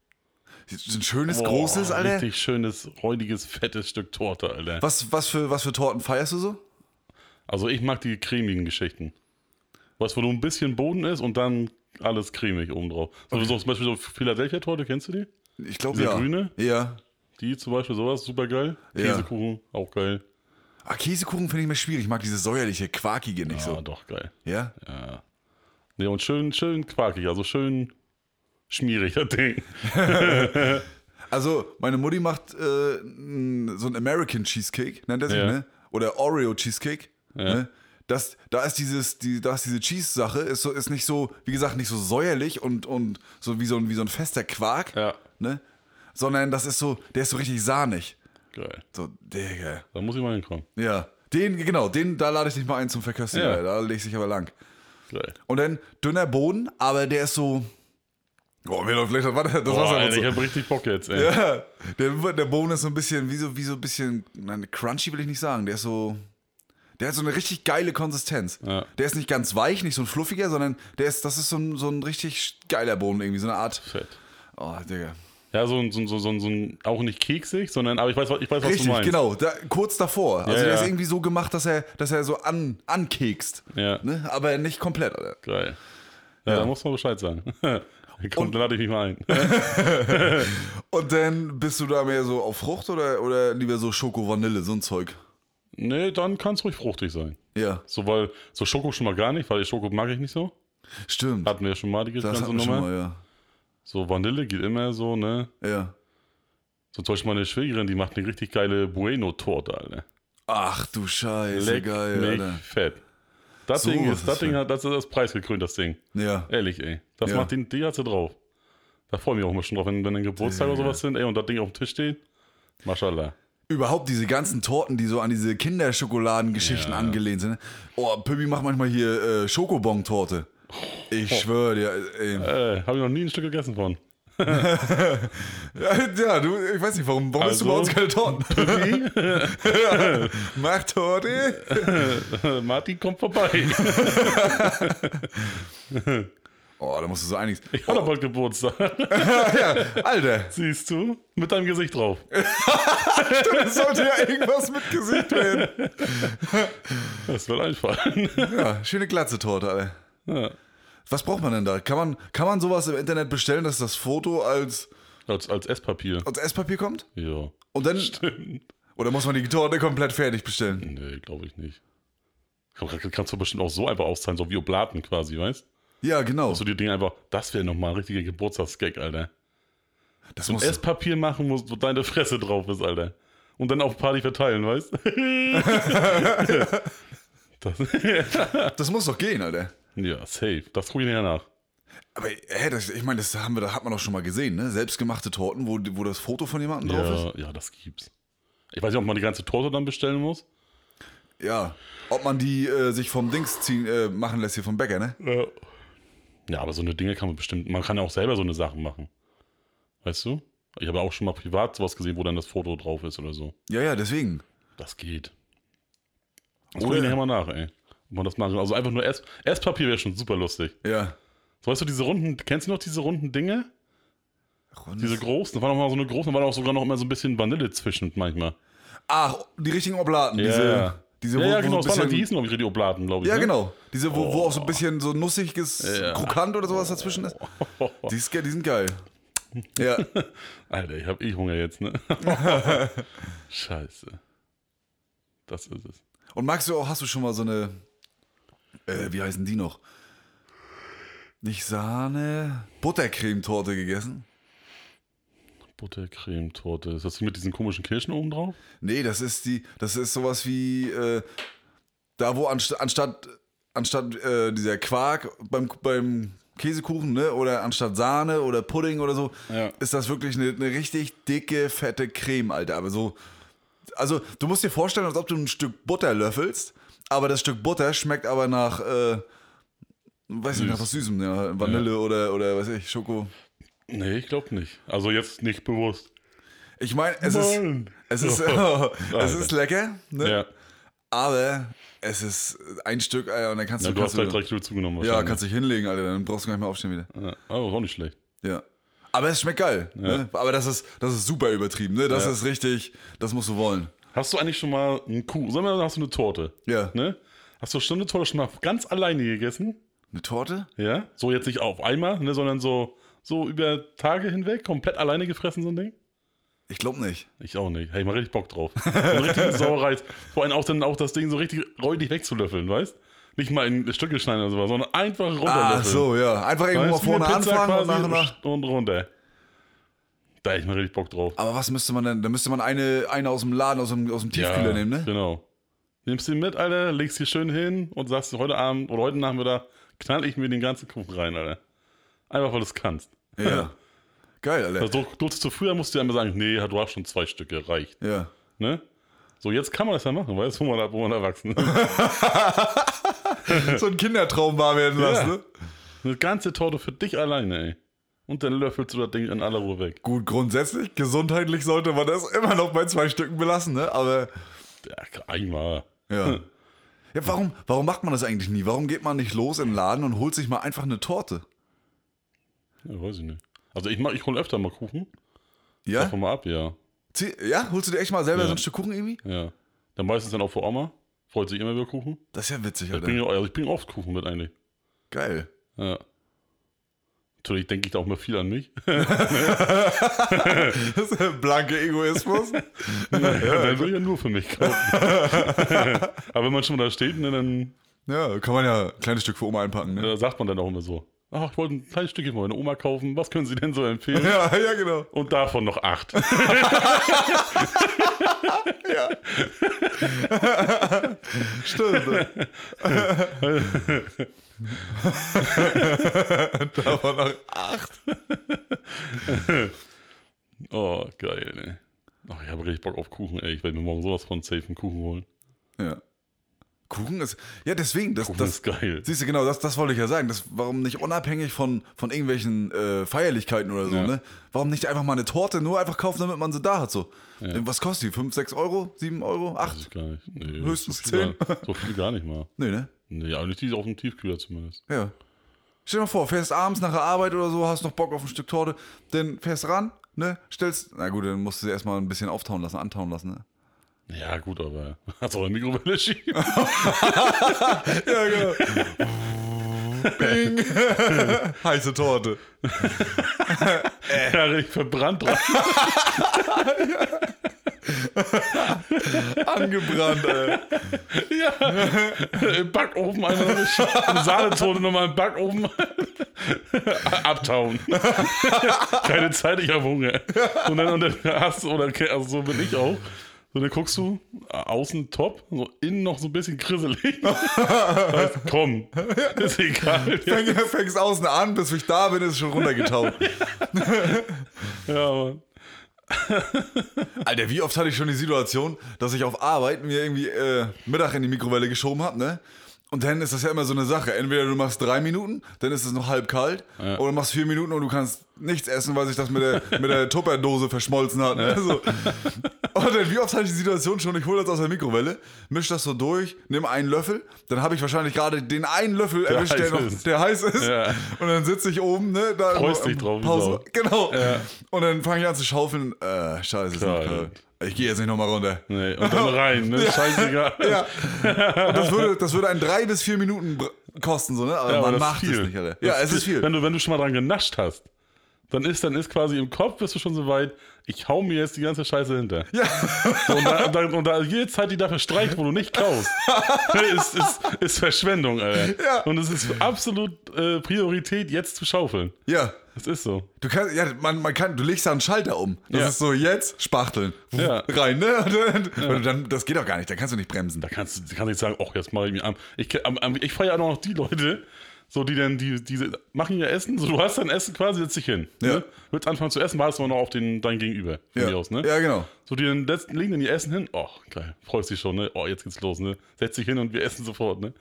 Ein schönes, Boah, großes, Alter. Richtig schönes, räudiges, fettes Stück Torte, Alter. Was, was, für, was für Torten feierst du so? Also ich mag die cremigen Geschichten. Was, wo nur ein bisschen Boden ist und dann alles cremig obendrauf. So, so zum Beispiel so Philadelphia-Torte, kennst du die? Ich glaube Diese ja. grüne? Ja. Die zum Beispiel, sowas, super geil. Ja. Käsekuchen, auch geil. Ah, Käsekuchen finde ich mir schwierig. Ich mag dieses säuerliche, quarkige nicht Ja, so. doch, geil. Ja? Ja. Ne, und schön, schön quarkig, also schön schmierig, das Ding. Also, meine Mutti macht äh, so ein American Cheesecake, nennt er sich, Ja. ne? Oder Oreo Cheesecake. Ne? Das, da ist dieses, die, da ist diese Cheese-Sache, ist, so, ist nicht so, wie gesagt, nicht so säuerlich und, und so wie so ein, wie so ein fester Quark, Ja, ne? Sondern das ist so, der ist so richtig sahnig. geil. So, Digga. Da muss ich mal hinkommen. Ja. Den, genau, den, da lade ich dich mal ein zum Verköstigen, Ja. Alter. da lege ich sich aber lang. Geil. Und dann dünner Boden, aber der ist so. Oh, mir läuft gleich das Wasser. Das Boah, Wasser Alter, so. ich hab richtig Bock jetzt, ey. Ja, der, der Boden ist so ein bisschen, wie so, wie so ein bisschen, nein, crunchy will ich nicht sagen. Der ist so, der hat so eine richtig geile Konsistenz. Ja. Der ist nicht ganz weich, nicht so ein fluffiger, sondern der ist, das ist so ein, so ein richtig geiler Boden irgendwie, so eine Art. Fett. Oh, Digga. Ja, so ein, so, so, so ein, auch nicht keksig, sondern, aber ich weiß, was- ich weiß was du Richtig, meinst. genau. Da, kurz davor. Also Ja, der ja. ist irgendwie so gemacht, dass er, dass er so an, ankekst. Ja, Ne? Aber nicht komplett, Alter. geil. Ja, Ja. da muss man Bescheid sagen. Komm, dann lade ich mich mal ein. Und dann bist du da mehr so auf Frucht oder, oder lieber so Schoko-Vanille, so ein Zeug? Nee, dann kann es ruhig fruchtig sein. Ja, So, weil, so Schoko schon mal gar nicht, weil Schoko mag ich nicht so. stimmt. Hatten wir ja schon mal die Das ganze hatten wir Nummer. schon mal, So Vanille geht immer so, ne? ja. Ja. So zum Beispiel meine Schwägerin, die macht eine richtig geile Bueno-Torte, Alter. Ach du Scheiße, Leck geil, mich Alter. fett. Das So Ding ist, das Ding hat, das ist das preisgekrönt, das Ding. Ja. Ehrlich, ey. Das Ja. macht den, die hat sie drauf. Da freue ich mich auch immer schon drauf, wenn, wenn ein Geburtstag oder sowas sind, ey, und das Ding auf dem Tisch steht. Maschallah. Überhaupt diese ganzen Torten, die so an diese Kinderschokoladengeschichten Ja. angelehnt sind. ne? Oh, Pippi macht manchmal hier äh, Schokobon-Torte. Ich schwöre dir. Äh, habe ich noch nie ein Stück gegessen von. Ja, du, ich weiß nicht, warum, warum isst du bei Also, uns keine Torten? ja. Mach Torte. Martin kommt vorbei. Oh, da musst du so einiges. Ich habe bald Geburtstag. ja, Alter, Siehst du? Mit deinem Gesicht drauf. das sollte ja irgendwas mit Gesicht werden. Das wird einfallen. Ja, schöne Glatze-Torte, Alter. Ja. Was braucht man denn da? Kann man, kann man sowas im Internet bestellen, dass das Foto als, Als, als Esspapier. als Esspapier kommt? Ja. Und dann, Stimmt. oder muss man die Torte komplett fertig bestellen? Nee, glaube ich nicht. Kann- Kannst du bestimmt auch so einfach auszahlen, so wie Oblaten quasi, weißt Ja, genau. So die Dinge einfach, das wäre nochmal ein richtiger Geburtstagsgag, Alter. Das So ein Esspapier machen, wo wo deine Fresse drauf ist, Alter. Und dann auf Party verteilen, weißt das, das muss doch gehen, Alter. Ja, safe. Das gucke ich nachher nach. Aber hä, das, ich meine, das haben wir, das hat man doch schon mal gesehen, ne? Selbstgemachte Torten, wo, wo das Foto von jemandem drauf Ja, ja, das gibt's. Ich weiß nicht, ob man die ganze Torte dann bestellen muss. ist. Ja. Ob man die äh, sich vom Dings ziehen, äh, machen lässt hier vom Bäcker, ne? Ja. Ja, aber so eine Dinge kann man bestimmt, man kann ja auch selber so eine Sachen machen. Weißt du? Ich habe auch schon mal privat sowas gesehen, wo dann das Foto drauf ist oder so. Ja, ja, deswegen. Das geht. Das gucke ich nachher mal nach, ey. Ob man das machen Also einfach nur Ess Esspapier wäre schon super lustig. Ja. So, weißt du, diese runden, kennst du noch diese runden Dinge? Diese großen, da war noch mal so eine große, da war auch sogar noch immer so ein bisschen Vanille zwischen manchmal. Ach, die richtigen Oblaten. ja. diese, ja, wo, ja, wo genau, so die hießen, glaube ich, die Oblaten, glaube ich. Ja, ne? genau. Diese, wo, wo auch so ein bisschen so nussiges Ja. Krokant oder sowas dazwischen ist. Die, ist die sind geil. Ja. Alter, ich habe eh Hunger jetzt, ne? Scheiße. Das ist es. Und magst du auch, hast du schon mal so eine, äh, wie heißen die noch? Nicht Sahne, Buttercremetorte gegessen? Buttercremetorte. Ist das die mit diesen komischen Kirschen oben drauf? Nee, das ist die, das ist sowas wie, äh, da wo anst anstatt, anstatt äh, dieser Quark beim, beim Käsekuchen, ne, oder anstatt Sahne oder Pudding oder so, Ja. ist das wirklich eine, eine richtig dicke, fette Creme, Alter. Aber so, also du musst dir vorstellen, als ob du ein Stück Butter löffelst, aber das Stück Butter schmeckt aber nach, äh, weiß nicht, nach was Süßem, ja, Vanille oder, oder weiß ich, Schoko. Nee, ich glaube nicht. Also jetzt nicht bewusst. Ich meine, es ist, Mann. es ist, es ist lecker, ne? Ja. Aber es ist ein Stück, Alter, und dann kannst ja du, du hast du drei Kilo zugenommen. ja, kannst dich hinlegen, Alter, dann brauchst du gar nicht mehr aufstehen wieder. Ja, aber ist auch nicht schlecht. Ja. Aber es schmeckt geil. Ne? Aber das ist, das ist super übertrieben, ne? Das Ja. ist richtig, das musst du wollen. Hast du eigentlich schon mal einen Kuh? Sagen wir mal, hast du eine Torte. Ja. Ne? Hast du schon eine Torte schon mal ganz alleine gegessen? Eine Torte? Ja? So jetzt nicht auf einmal, ne, sondern so, so über Tage hinweg, komplett alleine gefressen, so ein Ding? Ich glaube nicht. Ich auch nicht. Hey, mal richtig Bock drauf. So eine richtige Sauerei. Vor allem auch dann auch das Ding so richtig räudig wegzulöffeln, weißt? Nicht mal in Stücke schneiden oder sowas, sondern einfach runterlöffeln. Ah, so, ja. Einfach irgendwo mal vorne anfangen und nach und nach. und runter. Da hätte ich mal richtig Bock drauf. Aber was müsste man denn? Da müsste man eine, eine aus dem Laden, aus dem, aus dem Tiefkühler nehmen, ne? Genau. Nimmst den mit, Alter, legst die schön hin und sagst heute Abend oder heute Nachmittag knall ich mir den ganzen Kuchen rein, Alter. Einfach weil du es kannst. Ja. Geil, Alter. Also, durftest du früher musst du ja immer sagen, nee, du hast schon zwei Stücke, reicht. Ja. Ne? So, jetzt kann man das ja machen, weißt du, wo man, wo man erwachsen ist. so ein Kindertraum wahr werden lassen, Ja. ne? Eine ganze Torte für dich alleine, ey. Und dann löffelst du das Ding in aller Ruhe weg. Gut, grundsätzlich, gesundheitlich sollte man das immer noch bei zwei Stücken belassen, ne? Aber Ja, einmal. Ja. Ja, warum, warum macht man das eigentlich nie? Warum geht man nicht los in den Laden und holt sich mal einfach eine Torte? Ja, weiß ich nicht. Also ich, mach- ich hole öfter mal Kuchen. Ja? Davon mal ab, ja. Zieh, ja? Holst du dir echt mal selber Ja. so ein Stück Kuchen irgendwie? Ja. Dann meistens dann auch für Oma. Freut sich immer über Kuchen. Das ist ja witzig, Ich Alter. bringe, also ich bringe oft Kuchen mit eigentlich. Geil. Ja. Natürlich denke ich da auch mal viel an mich. Das ist ein blanker Egoismus. dann will ich ja nur für mich kaufen. Aber wenn man schon mal da steht, ne, dann ja, kann man ja ein kleines Stück für Oma einpacken, ne? äh, sagt man dann auch immer so. Ach, ich wollte ein kleines Stückchen für meine Oma kaufen. Was können Sie denn so empfehlen? Ja, ja, genau. Und davon noch acht. Ja. Stimmt. da war noch acht. Oh, geil, ne. Ach, ich habe richtig Bock auf Kuchen, ey. Ich werde mir morgen sowas von safe einen Kuchen holen. Ja. Kuchen ist. Ja, deswegen, das, Kuchen das, ist geil. Siehst du, genau, das, das wollte ich ja sagen. Das, warum nicht unabhängig von, von irgendwelchen äh, Feierlichkeiten oder so, Ja. ne? Warum nicht einfach mal eine Torte nur einfach kaufen, damit man sie da hat, so? Ja. Was kostet die? 5, 6 Euro? 7 Euro? Das 8? ist gar nicht. Nee, Höchstens so viel, 10. gar, so viel gar nicht mal. Nee, ne? Nee, aber nicht die auf dem Tiefkühler zumindest. Ja. Stell dir mal vor, fährst abends nach der Arbeit oder so, hast noch Bock auf ein Stück Torte, dann fährst ran, ne? Stellst. Na gut, dann musst du sie erstmal ein bisschen auftauen lassen, antauen lassen, ne? Ja, gut, aber hast auch eine Mikrowelle schieben. Ja, genau. Bing. Heiße Torte. ja, richtig verbrannt dran. Angebrannt, ey. Ja. Im Backofen eine Sahnetorte nochmal im Backofen abtauen. Keine Zeit, ich habe Hunger. Und dann, und dann hast du, oder also so bin ich auch. So, dann guckst du, äh, außen top, so innen noch so ein bisschen grisselig. heißt, komm, ist egal. Fäng, fängst außen an, bis ich da bin, ist es schon runtergetaucht. Ja, Mann. Alter, wie oft hatte ich schon die Situation, dass ich auf Arbeit mir irgendwie äh, Mittag in die Mikrowelle geschoben habe, ne? Und dann ist das ja immer so eine Sache. Entweder du machst drei Minuten, dann ist es noch halb kalt, oder du machst vier Minuten und du kannst nichts essen, weil sich das mit der, mit der Tupperdose verschmolzen hat. Ne? So. Und dann, wie oft hatte ich die Situation schon, ich hole das aus der Mikrowelle, misch das so durch, nimm einen Löffel, dann habe ich wahrscheinlich gerade den einen Löffel erwischt, der, heiß noch, ist. der heiß ist. Ja. Und dann sitze ich oben, ne? Da Freust dich drauf, Pause. Genau. Ja. Und dann fange ich an zu schaufeln. Äh, scheiße, ist noch Kalt. Ich gehe jetzt nicht nochmal runter. Nee, und dann rein, ne? Scheißegal. Ja. Und das würde, das würde einen drei bis vier Minuten kosten, so, ne? Aber Ja, aber man ist macht es nicht, Alter. Das Ja, es ist viel. Wenn du, wenn du schon mal dran genascht hast, dann ist, dann ist quasi im Kopf, bist du schon so weit, ich hau mir jetzt die ganze Scheiße hinter. Ja. Und da, und da, und da jede Zeit, die dafür streicht, wo du nicht kaust, ist, ist, ist Verschwendung, Alter. Ja. Und es ist absolut äh, Priorität, jetzt zu schaufeln. Ja. Das ist so. Du kannst, ja, man, man kann, du legst da einen Schalter um. Das Ja. ist so, jetzt spachteln. Ja. Rein, ne? Und dann, und dann, das geht doch gar nicht, da kannst du nicht bremsen. Da kannst du kannst nicht sagen, ach, jetzt mache ich mir an. Ich, ich feiere ja noch die Leute, so die dann, die, diese machen ja Essen, so du hast dein Essen quasi, setzt dich hin. Ja. Ne? Willst anfangen zu essen, wartest du noch auf den, dein Gegenüber. von Ja. aus, ne? ja, genau. So, die dann letzt- legen dann die Essen hin. Oh, geil. Freust dich schon, ne? Oh, jetzt geht's los, ne? Setz dich hin und wir essen sofort, ne?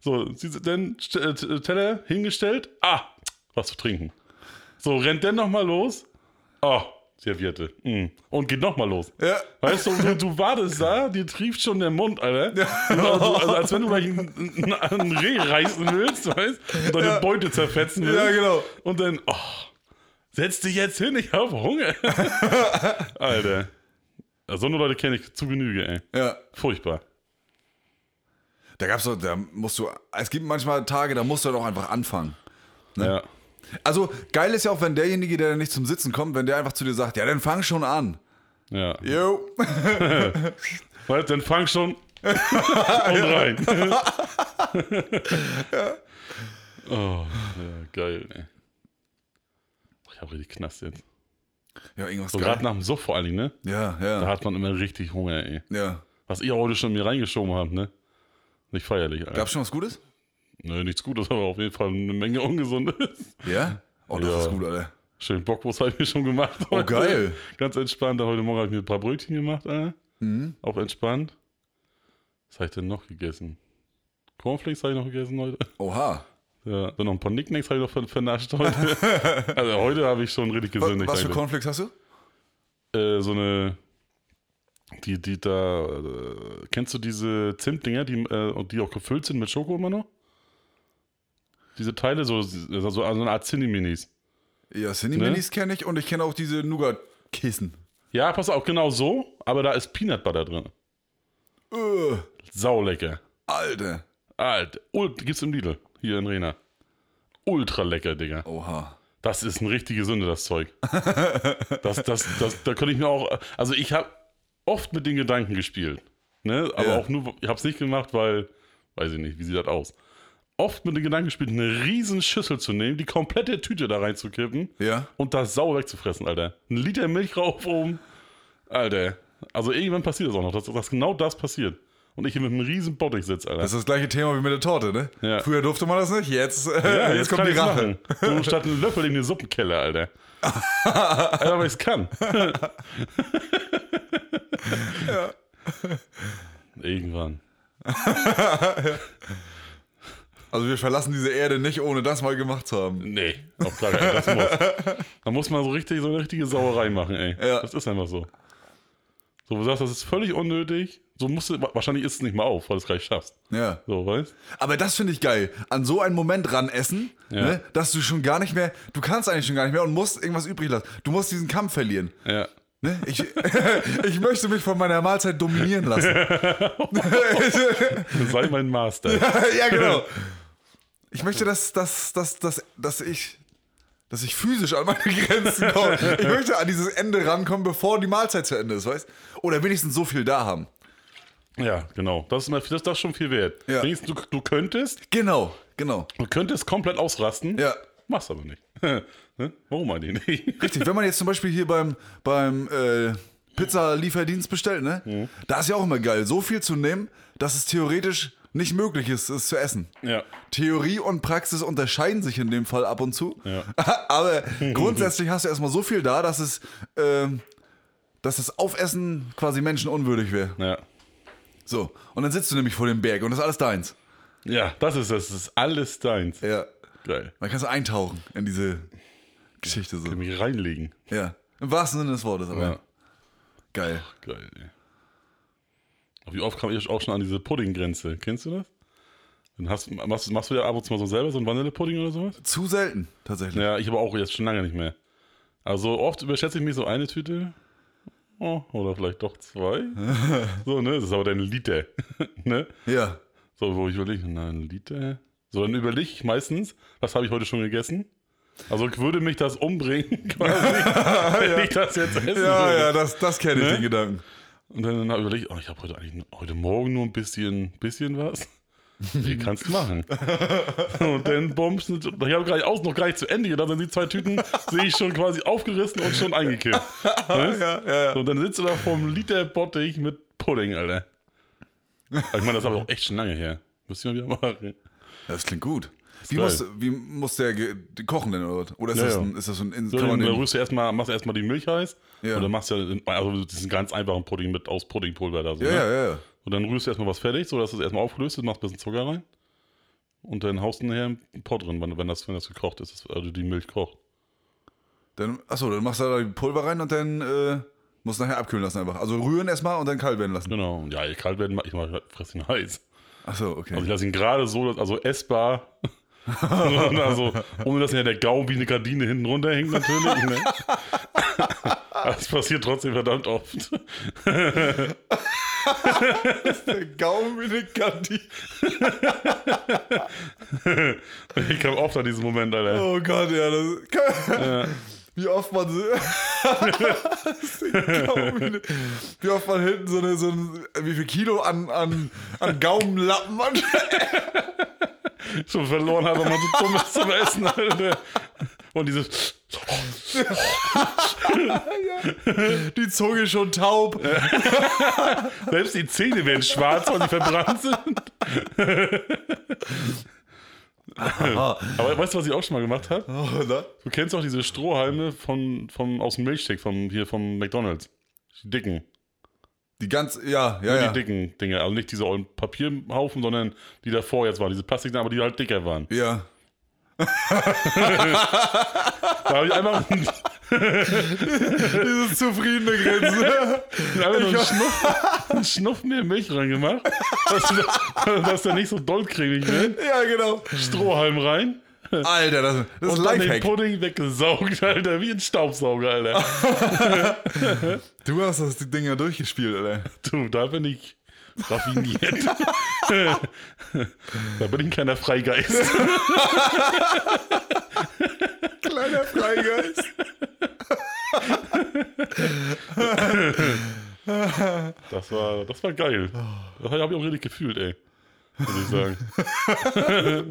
So, sie dann äh, Teller hingestellt. Ah, was zu trinken. So, rennt dann nochmal los. Oh, Serviette. Mm. Und geht nochmal los. Ja. Weißt du, du, du wartest da, dir trieft schon der Mund, Alter. Also, also, als wenn du gleich ein, ein, ein Reh reißen willst, weißt Und deine Ja. Beute zerfetzen willst. Ja, genau. Und dann, oh, setz dich jetzt hin, ich habe Hunger. Alter. Ja, So eine Leute kenne ich zu Genüge, ey. Ja. Furchtbar. Da gab's doch, da musst du, es gibt manchmal Tage, da musst du doch einfach anfangen. Ja. Also, geil ist ja auch, wenn derjenige, der nicht zum Sitzen kommt, wenn der einfach zu dir sagt, ja, dann fang schon an. Ja. Jo. Weißt, dann fang schon und rein. Oh, ja, geil, ey. Ich habe richtig Knast jetzt. Ja, irgendwas So gerade nach dem Suff vor allen Dingen, ne? Ja, Da ja. hat man immer richtig Hunger, ey. Ja. Was ihr heute schon mir reingeschoben habt, ne? Nicht feierlich, Alter. Gab's schon was Gutes? Nö, nichts Gutes, aber auf jeden Fall eine Menge Ungesundes. Ja? Oh, das Ja. ist gut, Alter. Schön Bockwurst habe ich mir schon gemacht. Oh, heute. geil. Ganz entspannt. Heute Morgen habe ich mir ein paar Brötchen gemacht, Alter. Mhm. Auch entspannt. Was habe ich denn noch gegessen? Cornflakes habe ich noch gegessen heute. Oha. Ja, dann noch ein paar Nicknacks habe ich noch ver- vernascht heute. also heute habe ich schon richtig Was, gesündigt. was für eigentlich. Cornflakes hast du? äh, so eine, die, die da, äh, kennst du diese Zimtdinger, die, äh, die auch gefüllt sind mit Schoko immer noch? Diese Teile, so, so eine Art Cinni-Minis. Ja, Cindy Minis kenne ich und ich kenne auch diese Nougat Kissen. Ja, pass auf, genau so, aber da ist Peanut Butter drin. Äh, Saulecker. Alter. Alter, Ult, gibt's im Lidl, hier in Rena. Ultra lecker, Digga. Oha. Das ist eine richtige Sünde, das Zeug. Das, das, das, da könnte ich mir auch. Also, ich habe oft mit den Gedanken gespielt. Ne? Aber Ja. auch nur, ich habe es nicht gemacht, weil, weiß ich nicht, wie sieht das aus? Oft mit den Gedanken gespielt, eine riesen Schüssel zu nehmen, die komplette Tüte da reinzukippen Ja. und das sauer wegzufressen, Alter. Ein Liter Milch rauf oben. Alter. Also, irgendwann passiert das auch noch, dass, dass genau das passiert. Und ich hier mit einem riesen Bottich sitze, Alter. Das ist das gleiche Thema wie mit der Torte, ne? Ja. Früher durfte man das nicht, jetzt, äh, Ja, jetzt, kommt kann die Rache. So statt einen Löffel in den Suppenkeller, Alter. Alter, weil ich kann. Irgendwann. Also wir verlassen diese Erde nicht, ohne das mal gemacht zu haben. Nee, auf gar keinen. Das muss. Da muss man so richtig so eine richtige Sauerei machen, ey. Ja. Das ist einfach so. So, du sagst, das ist völlig unnötig. So musst du, wahrscheinlich isst es nicht mal auf, weil du es gleich schaffst. Ja. So, weißt Aber das finde ich geil. An so einen Moment ran essen, Ja. ne, dass du schon gar nicht mehr, du kannst eigentlich schon gar nicht mehr und musst irgendwas übrig lassen. Du musst diesen Kampf verlieren. Ja. Ne? Ich, ich möchte mich von meiner Mahlzeit dominieren lassen. Sei mein Master. ja, genau. Ich möchte, dass, dass, dass, dass, dass ich dass ich physisch an meine Grenzen komme. Ich möchte an dieses Ende rankommen, bevor die Mahlzeit zu Ende ist, weißt? Oder wenigstens so viel da haben. Ja, genau. Das ist, das, ist schon viel wert. Ja. Wenigstens du, du könntest, Genau, genau. du könntest komplett ausrasten. Ja. Machst aber nicht. Warum eigentlich nicht? Richtig, wenn man jetzt zum Beispiel hier beim, beim äh, Pizza-Lieferdienst bestellt, ne? Mhm. Da ist ja auch immer geil, so viel zu nehmen, dass es theoretisch nicht möglich ist, es zu essen. Ja. Theorie und Praxis unterscheiden sich in dem Fall ab und zu. Ja. Aber grundsätzlich hast du erstmal so viel da, dass es, ähm, dass das Aufessen quasi menschenunwürdig wäre. Ja. So. Und dann sitzt du nämlich vor dem Berg und das ist alles deins. Ja, das ist das. Das ist alles deins. Ja. Geil. Dann kannst du eintauchen in diese Geschichte so. Kann mich reinlegen. Ja. Im wahrsten Sinne des Wortes, aber. Ja. Geil. Geil, ey. Wie oft kam ich auch schon an diese Puddinggrenze? Kennst du das? Dann hast, machst, machst du ja ab und zu mal so selber so ein Vanillepudding oder sowas? Zu selten, tatsächlich. Ja, ich aber auch jetzt schon lange nicht mehr. Also oft überschätze ich mich so eine Tüte. Oh, oder vielleicht doch zwei. so, ne? Das ist aber dann ein Liter. ne? Ja. So, wo ich überlege, na, ein Liter. So, dann überlege ich meistens, was habe ich heute schon gegessen? Also würde mich das umbringen, quasi, wenn ich das jetzt essen Ja, würde. ja, das, das kenne ich, Ne? den Gedanken. Und dann habe ich überlegt, oh, ich habe heute eigentlich heute Morgen nur ein bisschen, bisschen was. Wie kannst du machen? und dann bombst du, ich habe gleich aus, noch gar nicht zu Ende gedacht, dann die zwei Tüten sehe ich schon quasi aufgerissen und schon eingekippt. Ne? Ja, ja, ja. Und dann sitzt du da vorm Liter Bottich mit Pudding, Alter. Aber ich meine, das ist aber auch echt schon lange her. Müsste ich mal wieder machen. Das klingt gut. Wie muss, wie muss der kochen denn, oder? Oder ist, Ja, das ein, ist das so ein... So, kann dann man den, rührst du erstmal, machst du erstmal die Milch heiß. Ja. Und dann machst du ja, also diesen ganz einfachen Pudding mit aus Puddingpulver da so. ja, ne? ja, ja. Und dann rührst du erstmal was fertig, so dass es erstmal aufgelöst ist, machst ein bisschen Zucker rein. Und dann haust du nachher einen Pot drin, wenn, wenn, das, wenn das gekocht ist, also die Milch kocht. Dann, achso, dann machst du da die Pulver rein und dann äh, musst du nachher abkühlen lassen einfach. Also rühren erstmal und dann kalt werden lassen. Genau. Ja, kalt werden, ich mach, fress ihn heiß. Achso, okay. Also ich lasse ihn gerade so, also essbar. Also, ohne dass ja der Gaumen wie eine Gardine hinten runterhängt natürlich. Ne? Das passiert trotzdem verdammt oft. der Gaumen wie eine Gardine. Ich komme oft an diesen Moment, Alter. Oh Gott, ja, das... Wie oft man so, wie, eine- wie oft man hinten so eine, so ein, wie viel Kilo an, an, an Gaumenlappen man Schon verloren hat, wenn man so dumm ist zum Essen, Alter. Und dieses. die Zunge schon taub. Selbst die Zähne werden schwarz, weil die verbrannt sind. Aber weißt du, was ich auch schon mal gemacht habe? Oh? Du kennst auch diese Strohhalme von, von, aus dem Milchshake, vom, hier vom McDonalds. Die dicken. Die ganz, ja, ja, Die ja. dicken Dinger. Also nicht diese ollen Papierhaufen, sondern die davor jetzt waren. Diese Plastik, aber die halt dicker waren. Ja. Da habe ich einfach, Dieses zufriedene Grinsen. einfach nur einen Schnuff, einen Schnuff mehr Milch reingemacht, dass, dass der nicht so dollcremig wird. ja, genau. Strohhalm rein. Alter, das, das ist Und dann den Lifehack. Pudding weggesaugt, Alter, wie ein Staubsauger, Alter. Du hast das die Dinger durchgespielt, Alter. Du, da bin ich raffiniert. da bin ich ein kleiner Freigeist. Kleiner Freigeist. Das war, das war geil. Das habe ich auch richtig gefühlt, ey. Muss ich sagen.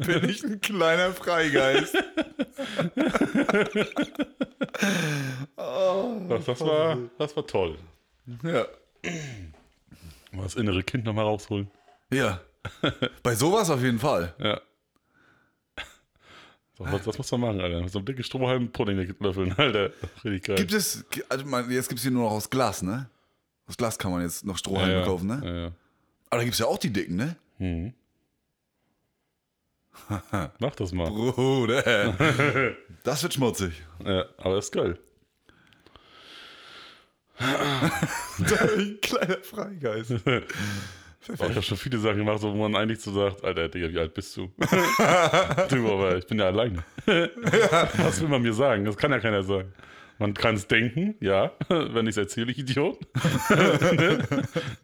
Bin ich ein kleiner Freigeist. Das, das, war, das war toll. Ja. Mal das innere Kind nochmal rausholen. Ja. Bei sowas auf jeden Fall. Ja. So, was, was muss man machen, Alter? So ein dicke Strohhalm Pudding löffeln, Alter. Richtig geil. Gibt es, also jetzt gibt es hier nur noch aus Glas, ne? Aus Glas kann man jetzt noch Strohhalme ja, ja. kaufen, ne? Ja, ja. Aber da gibt es ja auch die dicken, ne? Mhm. Mach das mal. Bruder. Das wird schmutzig. Ja, aber ist geil. Ein kleiner Freigeist. Oh, ich habe schon viele Sachen gemacht, wo man eigentlich so sagt, Alter, Digga, wie alt bist du? du, aber ich bin ja alleine. Was will man mir sagen? Das kann ja keiner sagen. Man kann es denken, ja, wenn ich es erzähle, ich Idiot.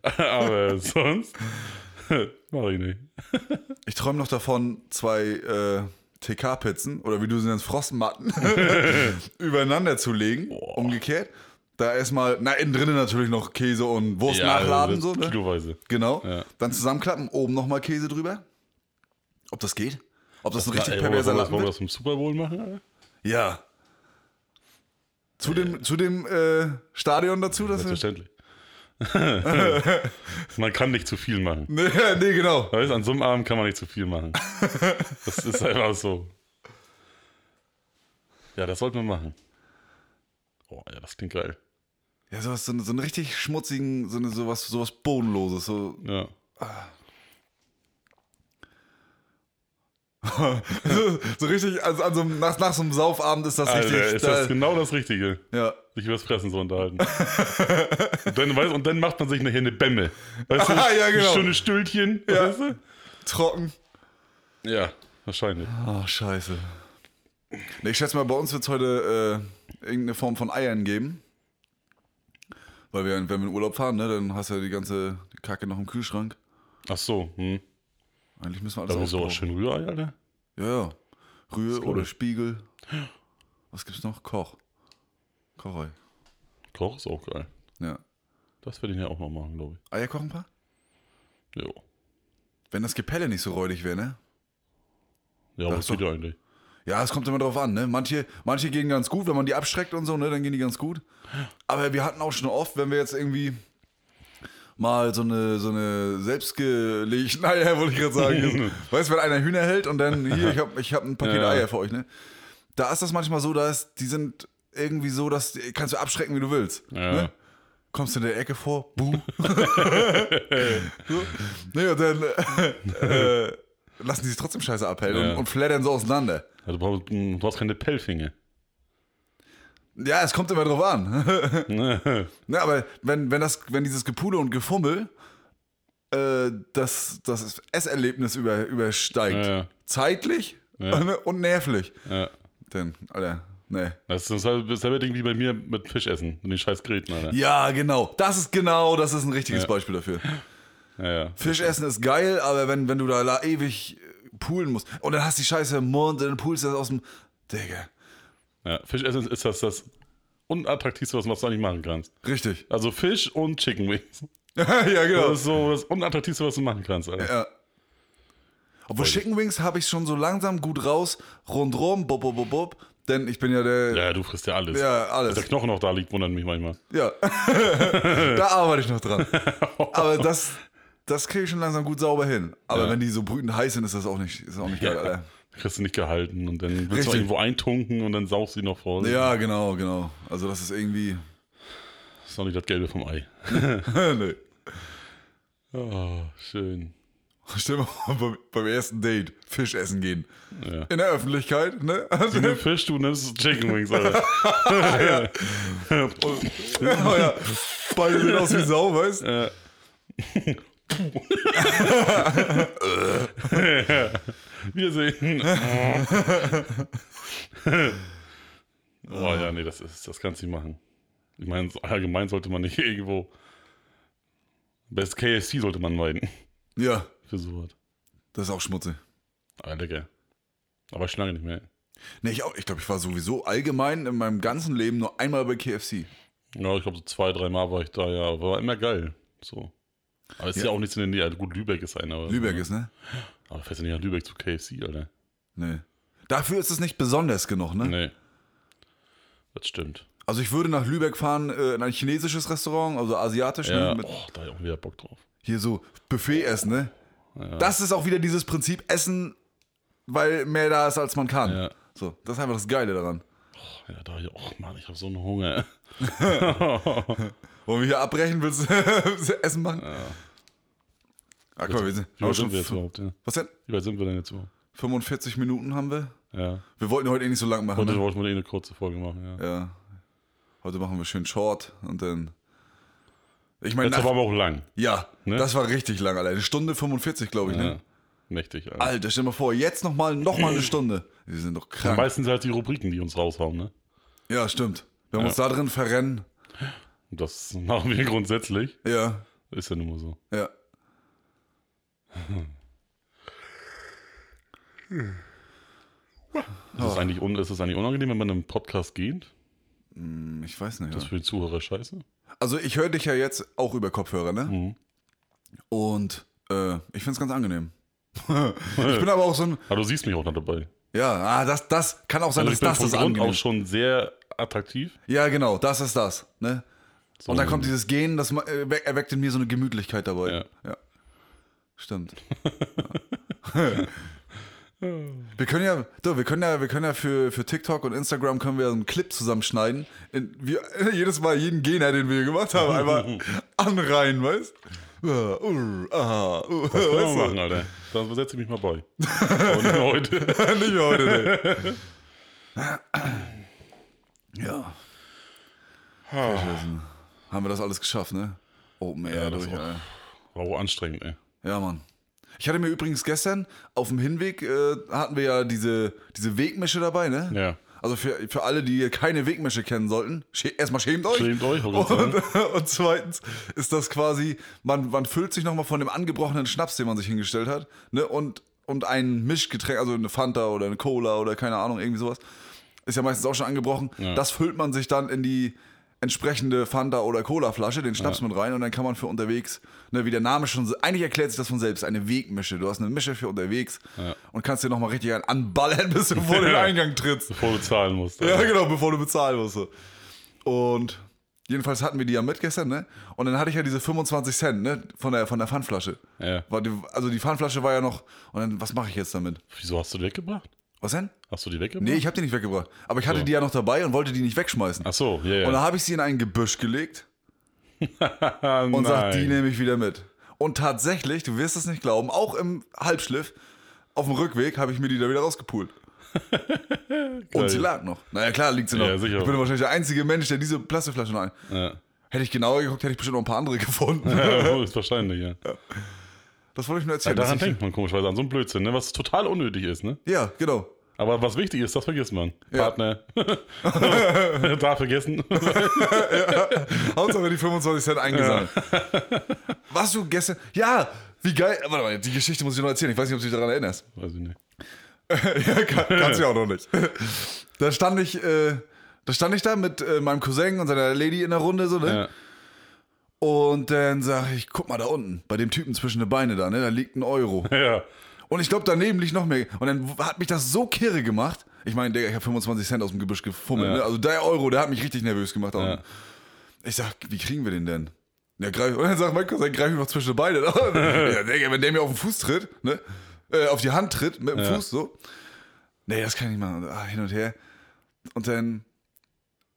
aber sonst mache ich nicht. Ich träume noch davon, zwei äh, TK-Pizzen oder wie du sie nennst, Frostmatten übereinander zu legen. Umgekehrt. Da erstmal, na, innen drinnen natürlich noch Käse und Wurst nachladen, also so, ne? Kiloweise. Genau. Ja. Dann zusammenklappen, oben nochmal Käse drüber. Ob das geht? Ob das ein richtig Ey, perverser das, Lappen wollen wir das im Super Bowl machen? Alter? Ja. Zu dem, zu dem äh, Stadion dazu, wir. Selbstverständlich. man kann nicht zu viel machen. Nee, nee, genau. Weißt, an so einem Abend kann man nicht zu viel machen. Das ist einfach so. Ja, das sollten wir machen. Oh, ja, das klingt geil. Ja, sowas, so, so einen richtig schmutzigen, so eine, sowas, sowas Bodenloses. So, Ja. So, so richtig, also so einem, nach, nach so einem Saufabend ist das Alter, richtig. ist da- das genau das Richtige. ja. Sich übers Fressen zu unterhalten. und, dann, weißt, und dann macht man sich nachher eine Bämme. Weißt du, Ah, ja, genau. Ein schönes Stühlchen. Ja. Weißt du? Trocken. ja, wahrscheinlich. Ach, scheiße. Nee, ich schätze mal, bei uns wird es heute äh, irgendeine Form von Eiern geben. Weil wir, wenn wir in Urlaub fahren, ne, dann hast du ja die ganze Kacke noch im Kühlschrank. Ach so, hm. Eigentlich müssen wir alles Aber so ausbrauchen. schön Rührei, Alter. Ja, ja. Rühe cool. oder Spiegel. Was gibt's noch? Koch. Kochei. Koch ist auch geil. Ja. Das werde ich ja auch noch machen, glaube Eier kochen ein paar? ich. Jo. Wenn das Gepelle nicht so räudig wäre, ne? Ja, das so. geht ja eigentlich. Ja, es kommt immer drauf an, ne? Manche, manche gehen ganz gut, wenn man die abschreckt und so, ne? Dann gehen die ganz gut. Aber wir hatten auch schon oft, wenn wir jetzt irgendwie mal so eine, so eine selbstgelegten Eier, wollte ich gerade sagen. weißt du, wenn einer Hühner hält und dann, hier, ich habe ich hab ein Paket Ja. Eier für euch, ne? Da ist das manchmal so, dass die sind irgendwie so, dass die kannst du abschrecken, wie du willst. Ja. Ne? Kommst du in der Ecke vor, buh. und dann äh, äh, lassen die sich trotzdem scheiße abhellen Ja. und, und flattern so auseinander. Also, du, brauchst, du brauchst keine Pellfinge. Ja, es kommt immer drauf an. ne, aber wenn, wenn, das, wenn dieses Gepule und Gefummel äh, das, das Esserlebnis über, übersteigt, Ja, ja. zeitlich Ja. und nervlich, ja. dann, Alter, ne. Das ist dasselbe dasselbe Ding wie bei mir mit Fischessen und den scheiß Gräten, Alter. Ja, genau. Das ist genau, das ist ein richtiges Ja. Beispiel dafür. Ja, ja. Fisch essen ist geil, aber wenn, wenn du da ewig poolen musst und dann hast du die Scheiße im Mund und dann pulst du das aus dem. Digga. Ja. Fischessen ist das das unattraktivste, was du eigentlich machen kannst. Richtig. Also Fisch und Chicken Wings. ja, genau. Das ist so das unattraktivste, was du machen kannst, Alter. Ja. Obwohl Chicken Wings habe ich schon so langsam gut raus, rundrum, bob, bob, bob, bob. Denn ich bin ja der. Ja, du frisst ja alles. Ja, Dass alles. der Knochen noch da liegt, wundert mich manchmal. Ja. da arbeite ich noch dran. Aber das, das kriege ich schon langsam gut sauber hin. Aber Ja. wenn die so brütend heiß sind, ist das auch nicht, ist auch nicht geil, Ja. Alter. Kriegst du nicht gehalten und dann willst Richtig. du irgendwo eintunken und dann saugst du die noch voll. Ja, genau, genau. Also das ist irgendwie. Das ist noch nicht das Gelbe vom Ei. nee. Oh, schön. Stell mal beim, beim ersten Date Fisch essen gehen. Ja. In der Öffentlichkeit, ne? Also, Nimm Fisch, du nimmst Chicken Wings, Alter. oh ja, beide sehen aus wie Sau, weißt du? Wiedersehen. oh ja, nee, das, ist, das kannst du nicht machen. Ich meine, so allgemein sollte man nicht irgendwo. Best KFC sollte man meiden. Ja, Für sowas. das ist auch schmutzig. Aber lecker. Aber ich lange nicht mehr. Nee, ich, auch- ich glaube, ich war sowieso allgemein in meinem ganzen Leben nur einmal bei KFC. Ja, ich glaube, so zwei, drei Mal war ich da, ja. Aber war immer geil. So. Aber es ist ja. Ja. auch nichts in der Nähe. Also gut, Lübeck ist einer. Lübeck ist, ne? Aber fährst du nicht nach Lübeck zu KFC, Alter? Nee. Dafür ist es nicht besonders genug, ne? Nee. Das stimmt. Also ich würde nach Lübeck fahren äh, in ein chinesisches Restaurant, also asiatisch, Ja, ne? Mit oh, da hab ich auch wieder Bock drauf. hier so Buffet essen, ne? Das ist auch wieder dieses Prinzip Essen, weil mehr da ist, als man kann. Ja. So, das ist einfach das Geile daran. Ja, da ich, oh Mann, ich habe so einen Hunger. Wollen wir hier abbrechen? Willst du Essen machen? Ja. Ah, guck mal, wir sind, Wie wir weit sind wir jetzt überhaupt? Ja? Was denn? Wie weit sind wir denn jetzt überhaupt? 45 Minuten haben wir. Ja. Wir wollten heute eh nicht so lang machen. Heute Ne? wollten wir eh eine kurze Folge machen, ja. Ja. Heute machen wir schön Short und dann. Ich meine, nach- war aber auch lang. ja, Ne? das war richtig lang, Alter. Eine Stunde 45, glaube ich, Ja. ne? Mächtig, Alter. Alter, stell dir mal vor, jetzt nochmal noch mal eine Stunde. Die sind doch krank. Meistens halt die Rubriken, die uns raushauen, ne? Ja, stimmt. Wenn wir uns da drin verrennen. Das machen wir grundsätzlich. Ja, Ist ja nun mal so. ja. Ist, es eigentlich un ist es eigentlich unangenehm, wenn man in einen Podcast geht? Hm, Ich weiß nicht. Das ist für die Zuhörer scheiße. Also ich höre dich ja jetzt auch über Kopfhörer, ne? Mhm. Und äh, ich finde es ganz angenehm. ich bin aber auch so ein. Aber du siehst mich auch noch dabei. Ja, ah, das, das kann auch sein, Also dass das das Grund angenehm auch schon sehr attraktiv. Ja, genau, das ist das. Ne? So, Und dann kommt dieses Gehen, das äh, we- erweckt in mir so eine Gemütlichkeit dabei. Ja. ja. Stimmt. wir können ja, du, wir können ja, wir können ja für, für TikTok und Instagram können wir einen Clip zusammenschneiden. In, wir, jedes Mal jeden Gena, den wir gemacht haben, einmal anreihen, weißt du? Uh, uh, aha, uh, Können wir machen, Alter. Dann setze ich mich mal bei. Aber nicht heute. Nicht heute, ne? ja. Verschissen. Haben wir das alles geschafft, ne? Open Air das durch, war- ey. War auch anstrengend, ey. Ja, Mann. Ich hatte mir übrigens gestern auf dem Hinweg äh, hatten wir ja diese, diese Wegmische dabei, ne? Ja. Also für, für alle, die keine Wegmische kennen sollten, schä erstmal schämt euch. Schämt euch, Und, und zweitens ist das quasi, man, man füllt sich nochmal von dem angebrochenen Schnaps, den man sich hingestellt hat, ne? Und, und ein Mischgetränk, also eine Fanta oder eine Cola oder keine Ahnung, irgendwie sowas, ist ja meistens auch schon angebrochen. Ja. Das füllt man sich dann in die entsprechende Fanta oder Cola-Flasche, den Schnaps mit rein und dann kann man für unterwegs, ne, wie der Name schon, eigentlich erklärt sich das von selbst, eine Wegmische. Du hast eine Mische für unterwegs Ja. und kannst dir nochmal richtig anballern, bis du vor den Ja. Eingang trittst. Bevor du zahlen musst. Ja, genau, bevor du bezahlen musst. Und jedenfalls hatten wir die ja mit gestern, ne? Und dann hatte ich ja diese 25 Cent, ne? Von der, von der Pfandflasche. Ja. War die, also die Pfandflasche war ja noch. Und dann, was mache ich jetzt damit? Wieso hast du die weggebracht? Was denn? Hast du die weggebracht? Nee, ich habe die nicht weggebracht. Aber ich hatte So. die ja noch dabei und wollte die nicht wegschmeißen. Ach so, ja, Und dann ja. habe ich sie in ein Gebüsch gelegt und sag, die nehme ich wieder mit. Und tatsächlich, du wirst es nicht glauben, auch im Halbschliff, auf dem Rückweg habe ich mir die da wieder rausgepult. Und sie lag noch. Naja, klar, liegt sie noch. Ja. Ich bin wahrscheinlich der einzige Mensch, der diese Plastikflasche noch ein. Ja. Hätte ich genauer geguckt, hätte ich bestimmt noch ein paar andere gefunden. ja, ist wahrscheinlich, ja. Das wollte ich nur ja erzählen. daran dass ich- denkt man komischerweise an so einen Blödsinn, ne? was total unnötig ist, ne? ja, genau. Aber was wichtig ist, das vergisst man. Ja. Partner. da vergessen. Hauptsache die 25 Cent eingesammelt. Warst du gestern? Ja, wie geil. Warte mal, die Geschichte muss ich noch erzählen. Ich weiß nicht, ob du dich daran erinnerst. Weiß ich nicht. ja, kann, kannst du ja auch noch nicht. Da stand ich, äh, da stand ich da mit äh, meinem Cousin und seiner Lady in der Runde so, ne? Ja. Und dann sage ich, guck mal da unten, bei dem Typen zwischen den Beine da, ne? Da liegt ein Euro. ja. Und ich glaube, daneben liegt noch mehr. Und dann hat mich das so kirre gemacht. Ich meine, Digga, ich habe 25 Cent aus dem Gebüsch gefummelt. Ja. Ne? Also der Euro, der hat mich richtig nervös gemacht. Ja. Ich sag, wie kriegen wir den denn? Ja, greif, und dann sagt mein Cousin, greif mich noch zwischen die Beine. ja, Digga, wenn der mir auf den Fuß tritt, ne? Äh, auf die Hand tritt, mit dem Ja. Fuß so. Nee, das kann ich nicht machen. Ah, hin und her. Und dann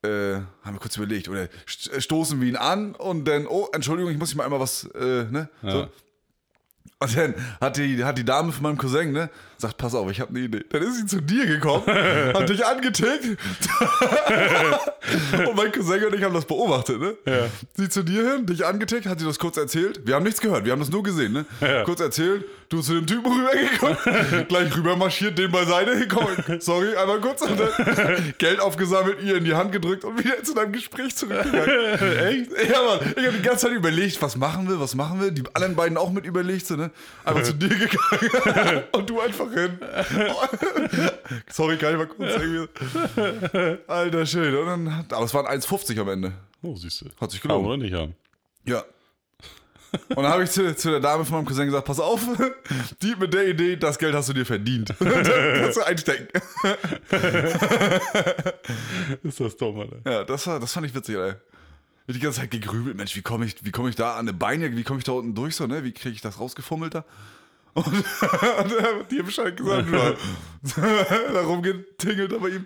äh, haben wir kurz überlegt. Oder st stoßen wir ihn an und dann, oh, Entschuldigung, ich muss ihm mal einmal was, äh, ne? So. Und dann hat die, hat die Dame von meinem Cousin, ne, sagt, pass auf, ich habe eine Idee. Dann ist sie zu dir gekommen, hat dich angetickt. und mein Cousin und ich haben das beobachtet, ne? Ja. Sie zu dir hin, dich angetickt, hat sie das kurz erzählt. Wir haben nichts gehört, wir haben das nur gesehen, ne? Ja. Kurz erzählt, du zu dem Typen rübergekommen, gleich rüber marschiert, den beiseite gekommen. Sorry, einmal kurz. Und dann Geld aufgesammelt, ihr in die Hand gedrückt und wieder zu deinem Gespräch zurückgegangen. Echt? Ja, Mann, ich habe die ganze Zeit überlegt, was machen wir, was machen wir. Die anderen beiden auch mit überlegt, so, ne? Einfach zu dir gegangen und du einfach hin. Sorry, kann ich mal kurz irgendwie. Alter, schön. Und dann, hat- aber es waren 1,50 am Ende. Oh, siehst du. Hat sich gelohnt. oder nicht haben. Ja. Und dann habe ich zu, zu der Dame von meinem Cousin gesagt, pass auf, die mit der Idee, das Geld hast du dir verdient. Kannst du einstecken. Ist das dumm, Alter. Ja, das, war, das fand ich witzig, ey. Hab die ganze Zeit gegrübelt, Mensch, wie komme ich, wie komm ich da an eine Beine, wie komme ich da unten durch so, ne? Wie kriege ich das rausgefummelt da? Und, und er hat dir Bescheid gesagt, da rumgetingelt aber ihm.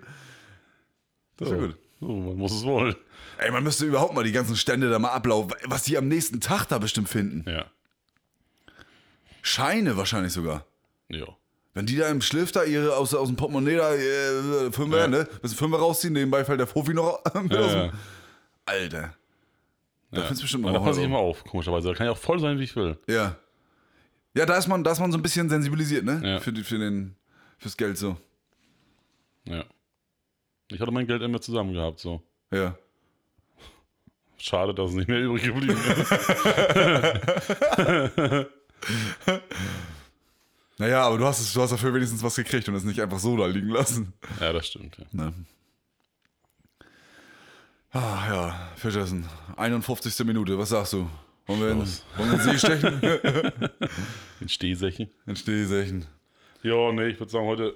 Das ist ja gut. So, man muss es wollen. Ey, man müsste überhaupt mal die ganzen Stände da mal ablaufen, was die am nächsten Tag da bestimmt finden. Ja. Scheine wahrscheinlich sogar. Ja. Wenn die da im Schliff da ihre aus, aus dem Portemonnaie da äh, Fünfer, Ja. ne? Bisschen Fünfer rausziehen, nebenbei fällt der Profi noch mit aus dem, Ja, Alter. Da ja. findest du bestimmt noch Da passe ich immer auf, komischerweise. Da kann ich auch voll sein, wie ich will. Ja. Ja, da ist man, da ist man so ein bisschen sensibilisiert, ne? Ja. Für, die, für den, fürs Geld so. Ja. Ich hatte mein Geld immer zusammen gehabt, so. Ja. Schade, dass es nicht mehr übrig geblieben ist. Naja, aber du hast, es, du hast dafür wenigstens was gekriegt und es nicht einfach so da liegen lassen. ja, das stimmt. Ja. Ne? Ah, ja, Fischersen. 51. Minute, was sagst du? Wollen wir in, wollen wir in den See stechen? In Stehsächen. in Stehsächen. Ja, nee, ich würde sagen, heute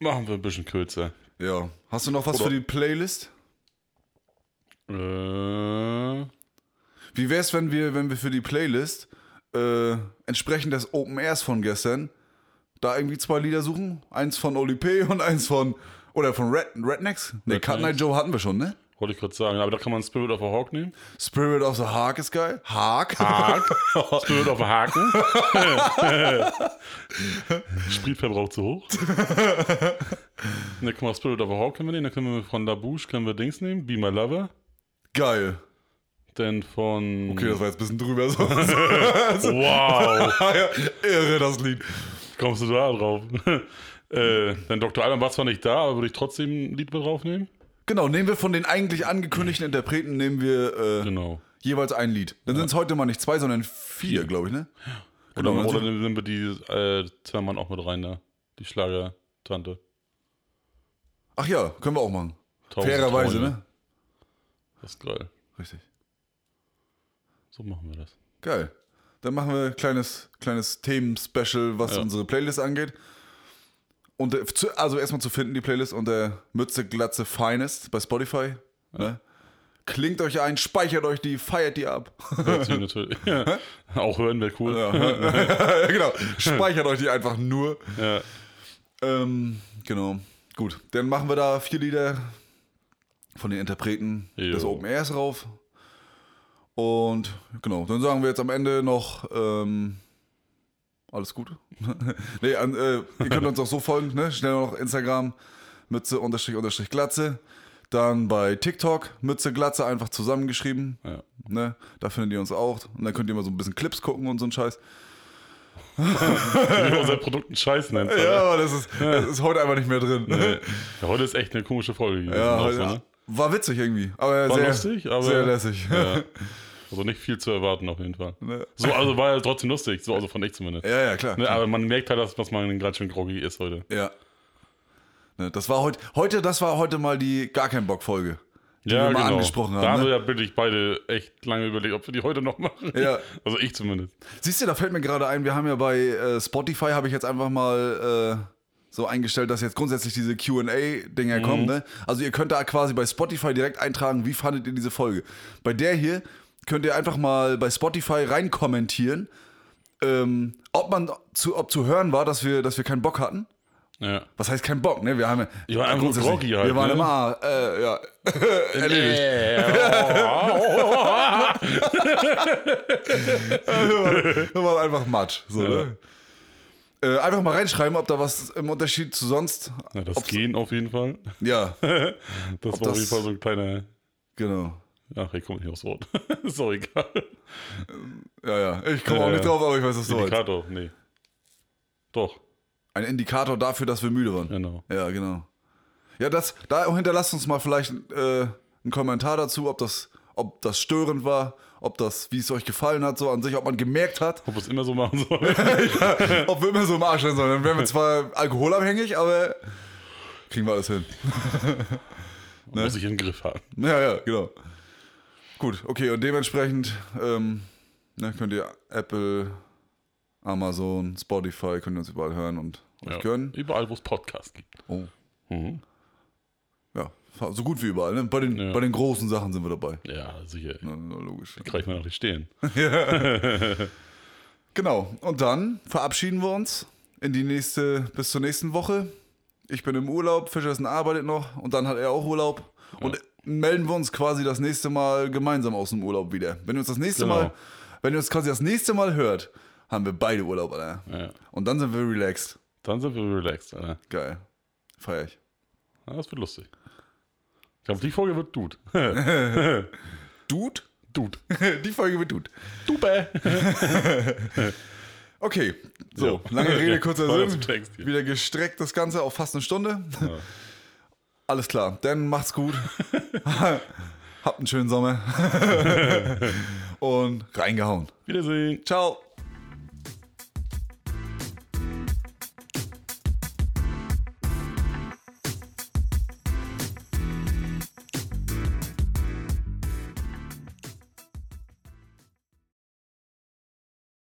machen wir ein bisschen kürzer. Ja. Hast du noch was Oder- für die Playlist? Äh, Wie wär's, wenn wir, wenn wir für die Playlist äh, entsprechend des Open Airs von gestern da irgendwie zwei Lieder suchen? Eins von Oli P. und eins von. Oder von Red, Rednecks? Ne. Cut Night Joe hatten wir schon, ne? Wollte ich gerade sagen. Aber da kann man Spirit of a Hawk nehmen. Spirit of the Hark ist geil. Hark? Haken. Spirit of a Haken. Spritverbrauch zu hoch. Dann können wir Spirit of a Hawk können wir nehmen. Dann können wir von La Bouche können wir Dings nehmen. Be My Lover. Geil. Dann von. Okay, das war jetzt ein bisschen drüber. So. Wow. irre, das Lied. Kommst du da drauf? äh, dann Dr. Alban war zwar nicht da, aber würde ich trotzdem ein Lied mit draufnehmen? Genau, nehmen wir von den eigentlich angekündigten Interpreten, nehmen wir äh, Genau. jeweils ein Lied. Dann sind es heute mal nicht zwei, sondern vier, glaube ich, ne? Oder, Genau, oder nehmen wir die äh, Zimmermann auch mit rein da. Die Schlagertante. Ach ja, können wir auch machen. Tausend Fairerweise, Träume. ne? Das ist geil. Richtig. So machen wir das. Geil. Dann machen wir ein kleines, kleines Themen-Special, was Ja. unsere Playlist angeht. Und, äh, also erstmal zu finden, die Playlist unter Mütze Glatze Finest bei Spotify. Ne? Klingt euch ein, speichert euch die, feiert die ab. Natürlich. Ja. Auch hören wäre cool. Ja, genau. Speichert euch die einfach nur. Ja. Ähm, genau. Gut. Dann machen wir da vier Lieder von den Interpreten Jo. des Open Airs rauf. Und genau, dann sagen wir jetzt am Ende noch ähm, alles Gute. nee, an, äh, ihr könnt uns auch so folgen, ne? Schnell noch Instagram, Mütze unterstrich unterstrich Glatze. Dann bei TikTok, Mütze Glatze einfach zusammengeschrieben. Ja. Ne? Da findet ihr uns auch. Und dann könnt ihr mal so ein bisschen Clips gucken und so ein Scheiß. Wie man sein Produkt einen Scheiß nennt. Ja, aber das ist, das ist heute einfach nicht mehr drin. Ja, heute ist echt eine komische Folge. Ja, heute, so, ne? war witzig irgendwie. Aber War sehr, lustig, aber- sehr lässig. ja. Also nicht viel zu erwarten auf jeden Fall. Ne? So, also war ja trotzdem lustig, so also von ich zumindest. Ja, ja, klar. Ne, aber man merkt halt, dass, dass man gerade schon groggy ist heute. Ja. Ne, das war heute, heute, das war heute mal die gar kein Bock Folge, die ja, wir mal genau. angesprochen Da haben haben. wir Ne? ja wirklich beide echt lange überlegt, ob wir die heute noch machen. Ja. Also ich zumindest. Siehst du, da fällt mir gerade ein, wir haben ja bei äh, Spotify habe ich jetzt einfach mal äh, so eingestellt, dass jetzt grundsätzlich diese Q&A-Dinger Mhm. kommen. Ne? Also ihr könnt da quasi bei Spotify direkt eintragen, wie fandet ihr diese Folge. Bei der hier könnt ihr einfach mal bei Spotify rein kommentieren, ähm, ob man zu, ob zu hören war, dass wir, dass wir keinen Bock hatten. Ja. Was heißt kein Bock, ne? Wir haben Wir waren einfach groggy halt, Wir waren ne? immer, äh, ja, erledigt. Wir waren einfach Matsch. So, ne? äh, einfach mal reinschreiben, ob da was im Unterschied zu sonst. Ja, das gehen auf jeden Fall. Ja, Das war das- auf jeden Fall so ein kleiner. genau. Ach, ich komme nicht aufs Wort. ist auch egal. Ja, ja. Ich komme auch Äh, nicht drauf, aber ich weiß, was du. Indikator, nee. Doch, Ein Indikator dafür, dass wir müde waren. genau. Ja, genau. Ja, das, da hinterlasst uns mal vielleicht äh, einen Kommentar dazu, ob das, ob das störend war, ob das, wie es euch gefallen hat, so an sich, ob man gemerkt hat, Ob wir es immer so machen sollen. ob wir immer so im Arsch sein sollen. Dann wären wir zwar alkoholabhängig, aber kriegen wir alles hin. Ne? Muss ich im Griff haben. Ja, ja, genau. Gut, okay, und dementsprechend ähm, ne, könnt ihr Apple, Amazon, Spotify, könnt ihr uns überall hören und euch Ja. gönnen. Überall, wo es Podcasts gibt. Oh. Mhm. Ja, so gut wie überall. Ne? Bei, den, Ja. bei den großen Sachen sind wir dabei. Ja, sicher. Na, na, logisch. Kann ich mir noch nicht stehen. Genau, und dann verabschieden wir uns in die nächste, bis zur nächsten Woche. Ich bin im Urlaub, Fischersen arbeitet noch und dann hat er auch Urlaub. Und melden wir uns quasi das nächste Mal gemeinsam aus dem Urlaub wieder. Wenn ihr uns das nächste Genau. Mal, wenn ihr uns quasi das nächste Mal hört, haben wir beide Urlaub, Alter. Ja. Und dann sind wir relaxed. Dann sind wir relaxed, Alter. Geil. Feier ich. Ja, das wird lustig. Ich glaube, die Folge wird Dude. Dude? Dude. die Folge wird Dude. Dupe. Okay, so, Ja. lange Rede, kurzer Sinn. Wieder gestreckt das Ganze auf fast eine Stunde. Alles klar, dann macht's gut. Habt einen schönen Sommer. Und reingehauen. Wiedersehen. Ciao.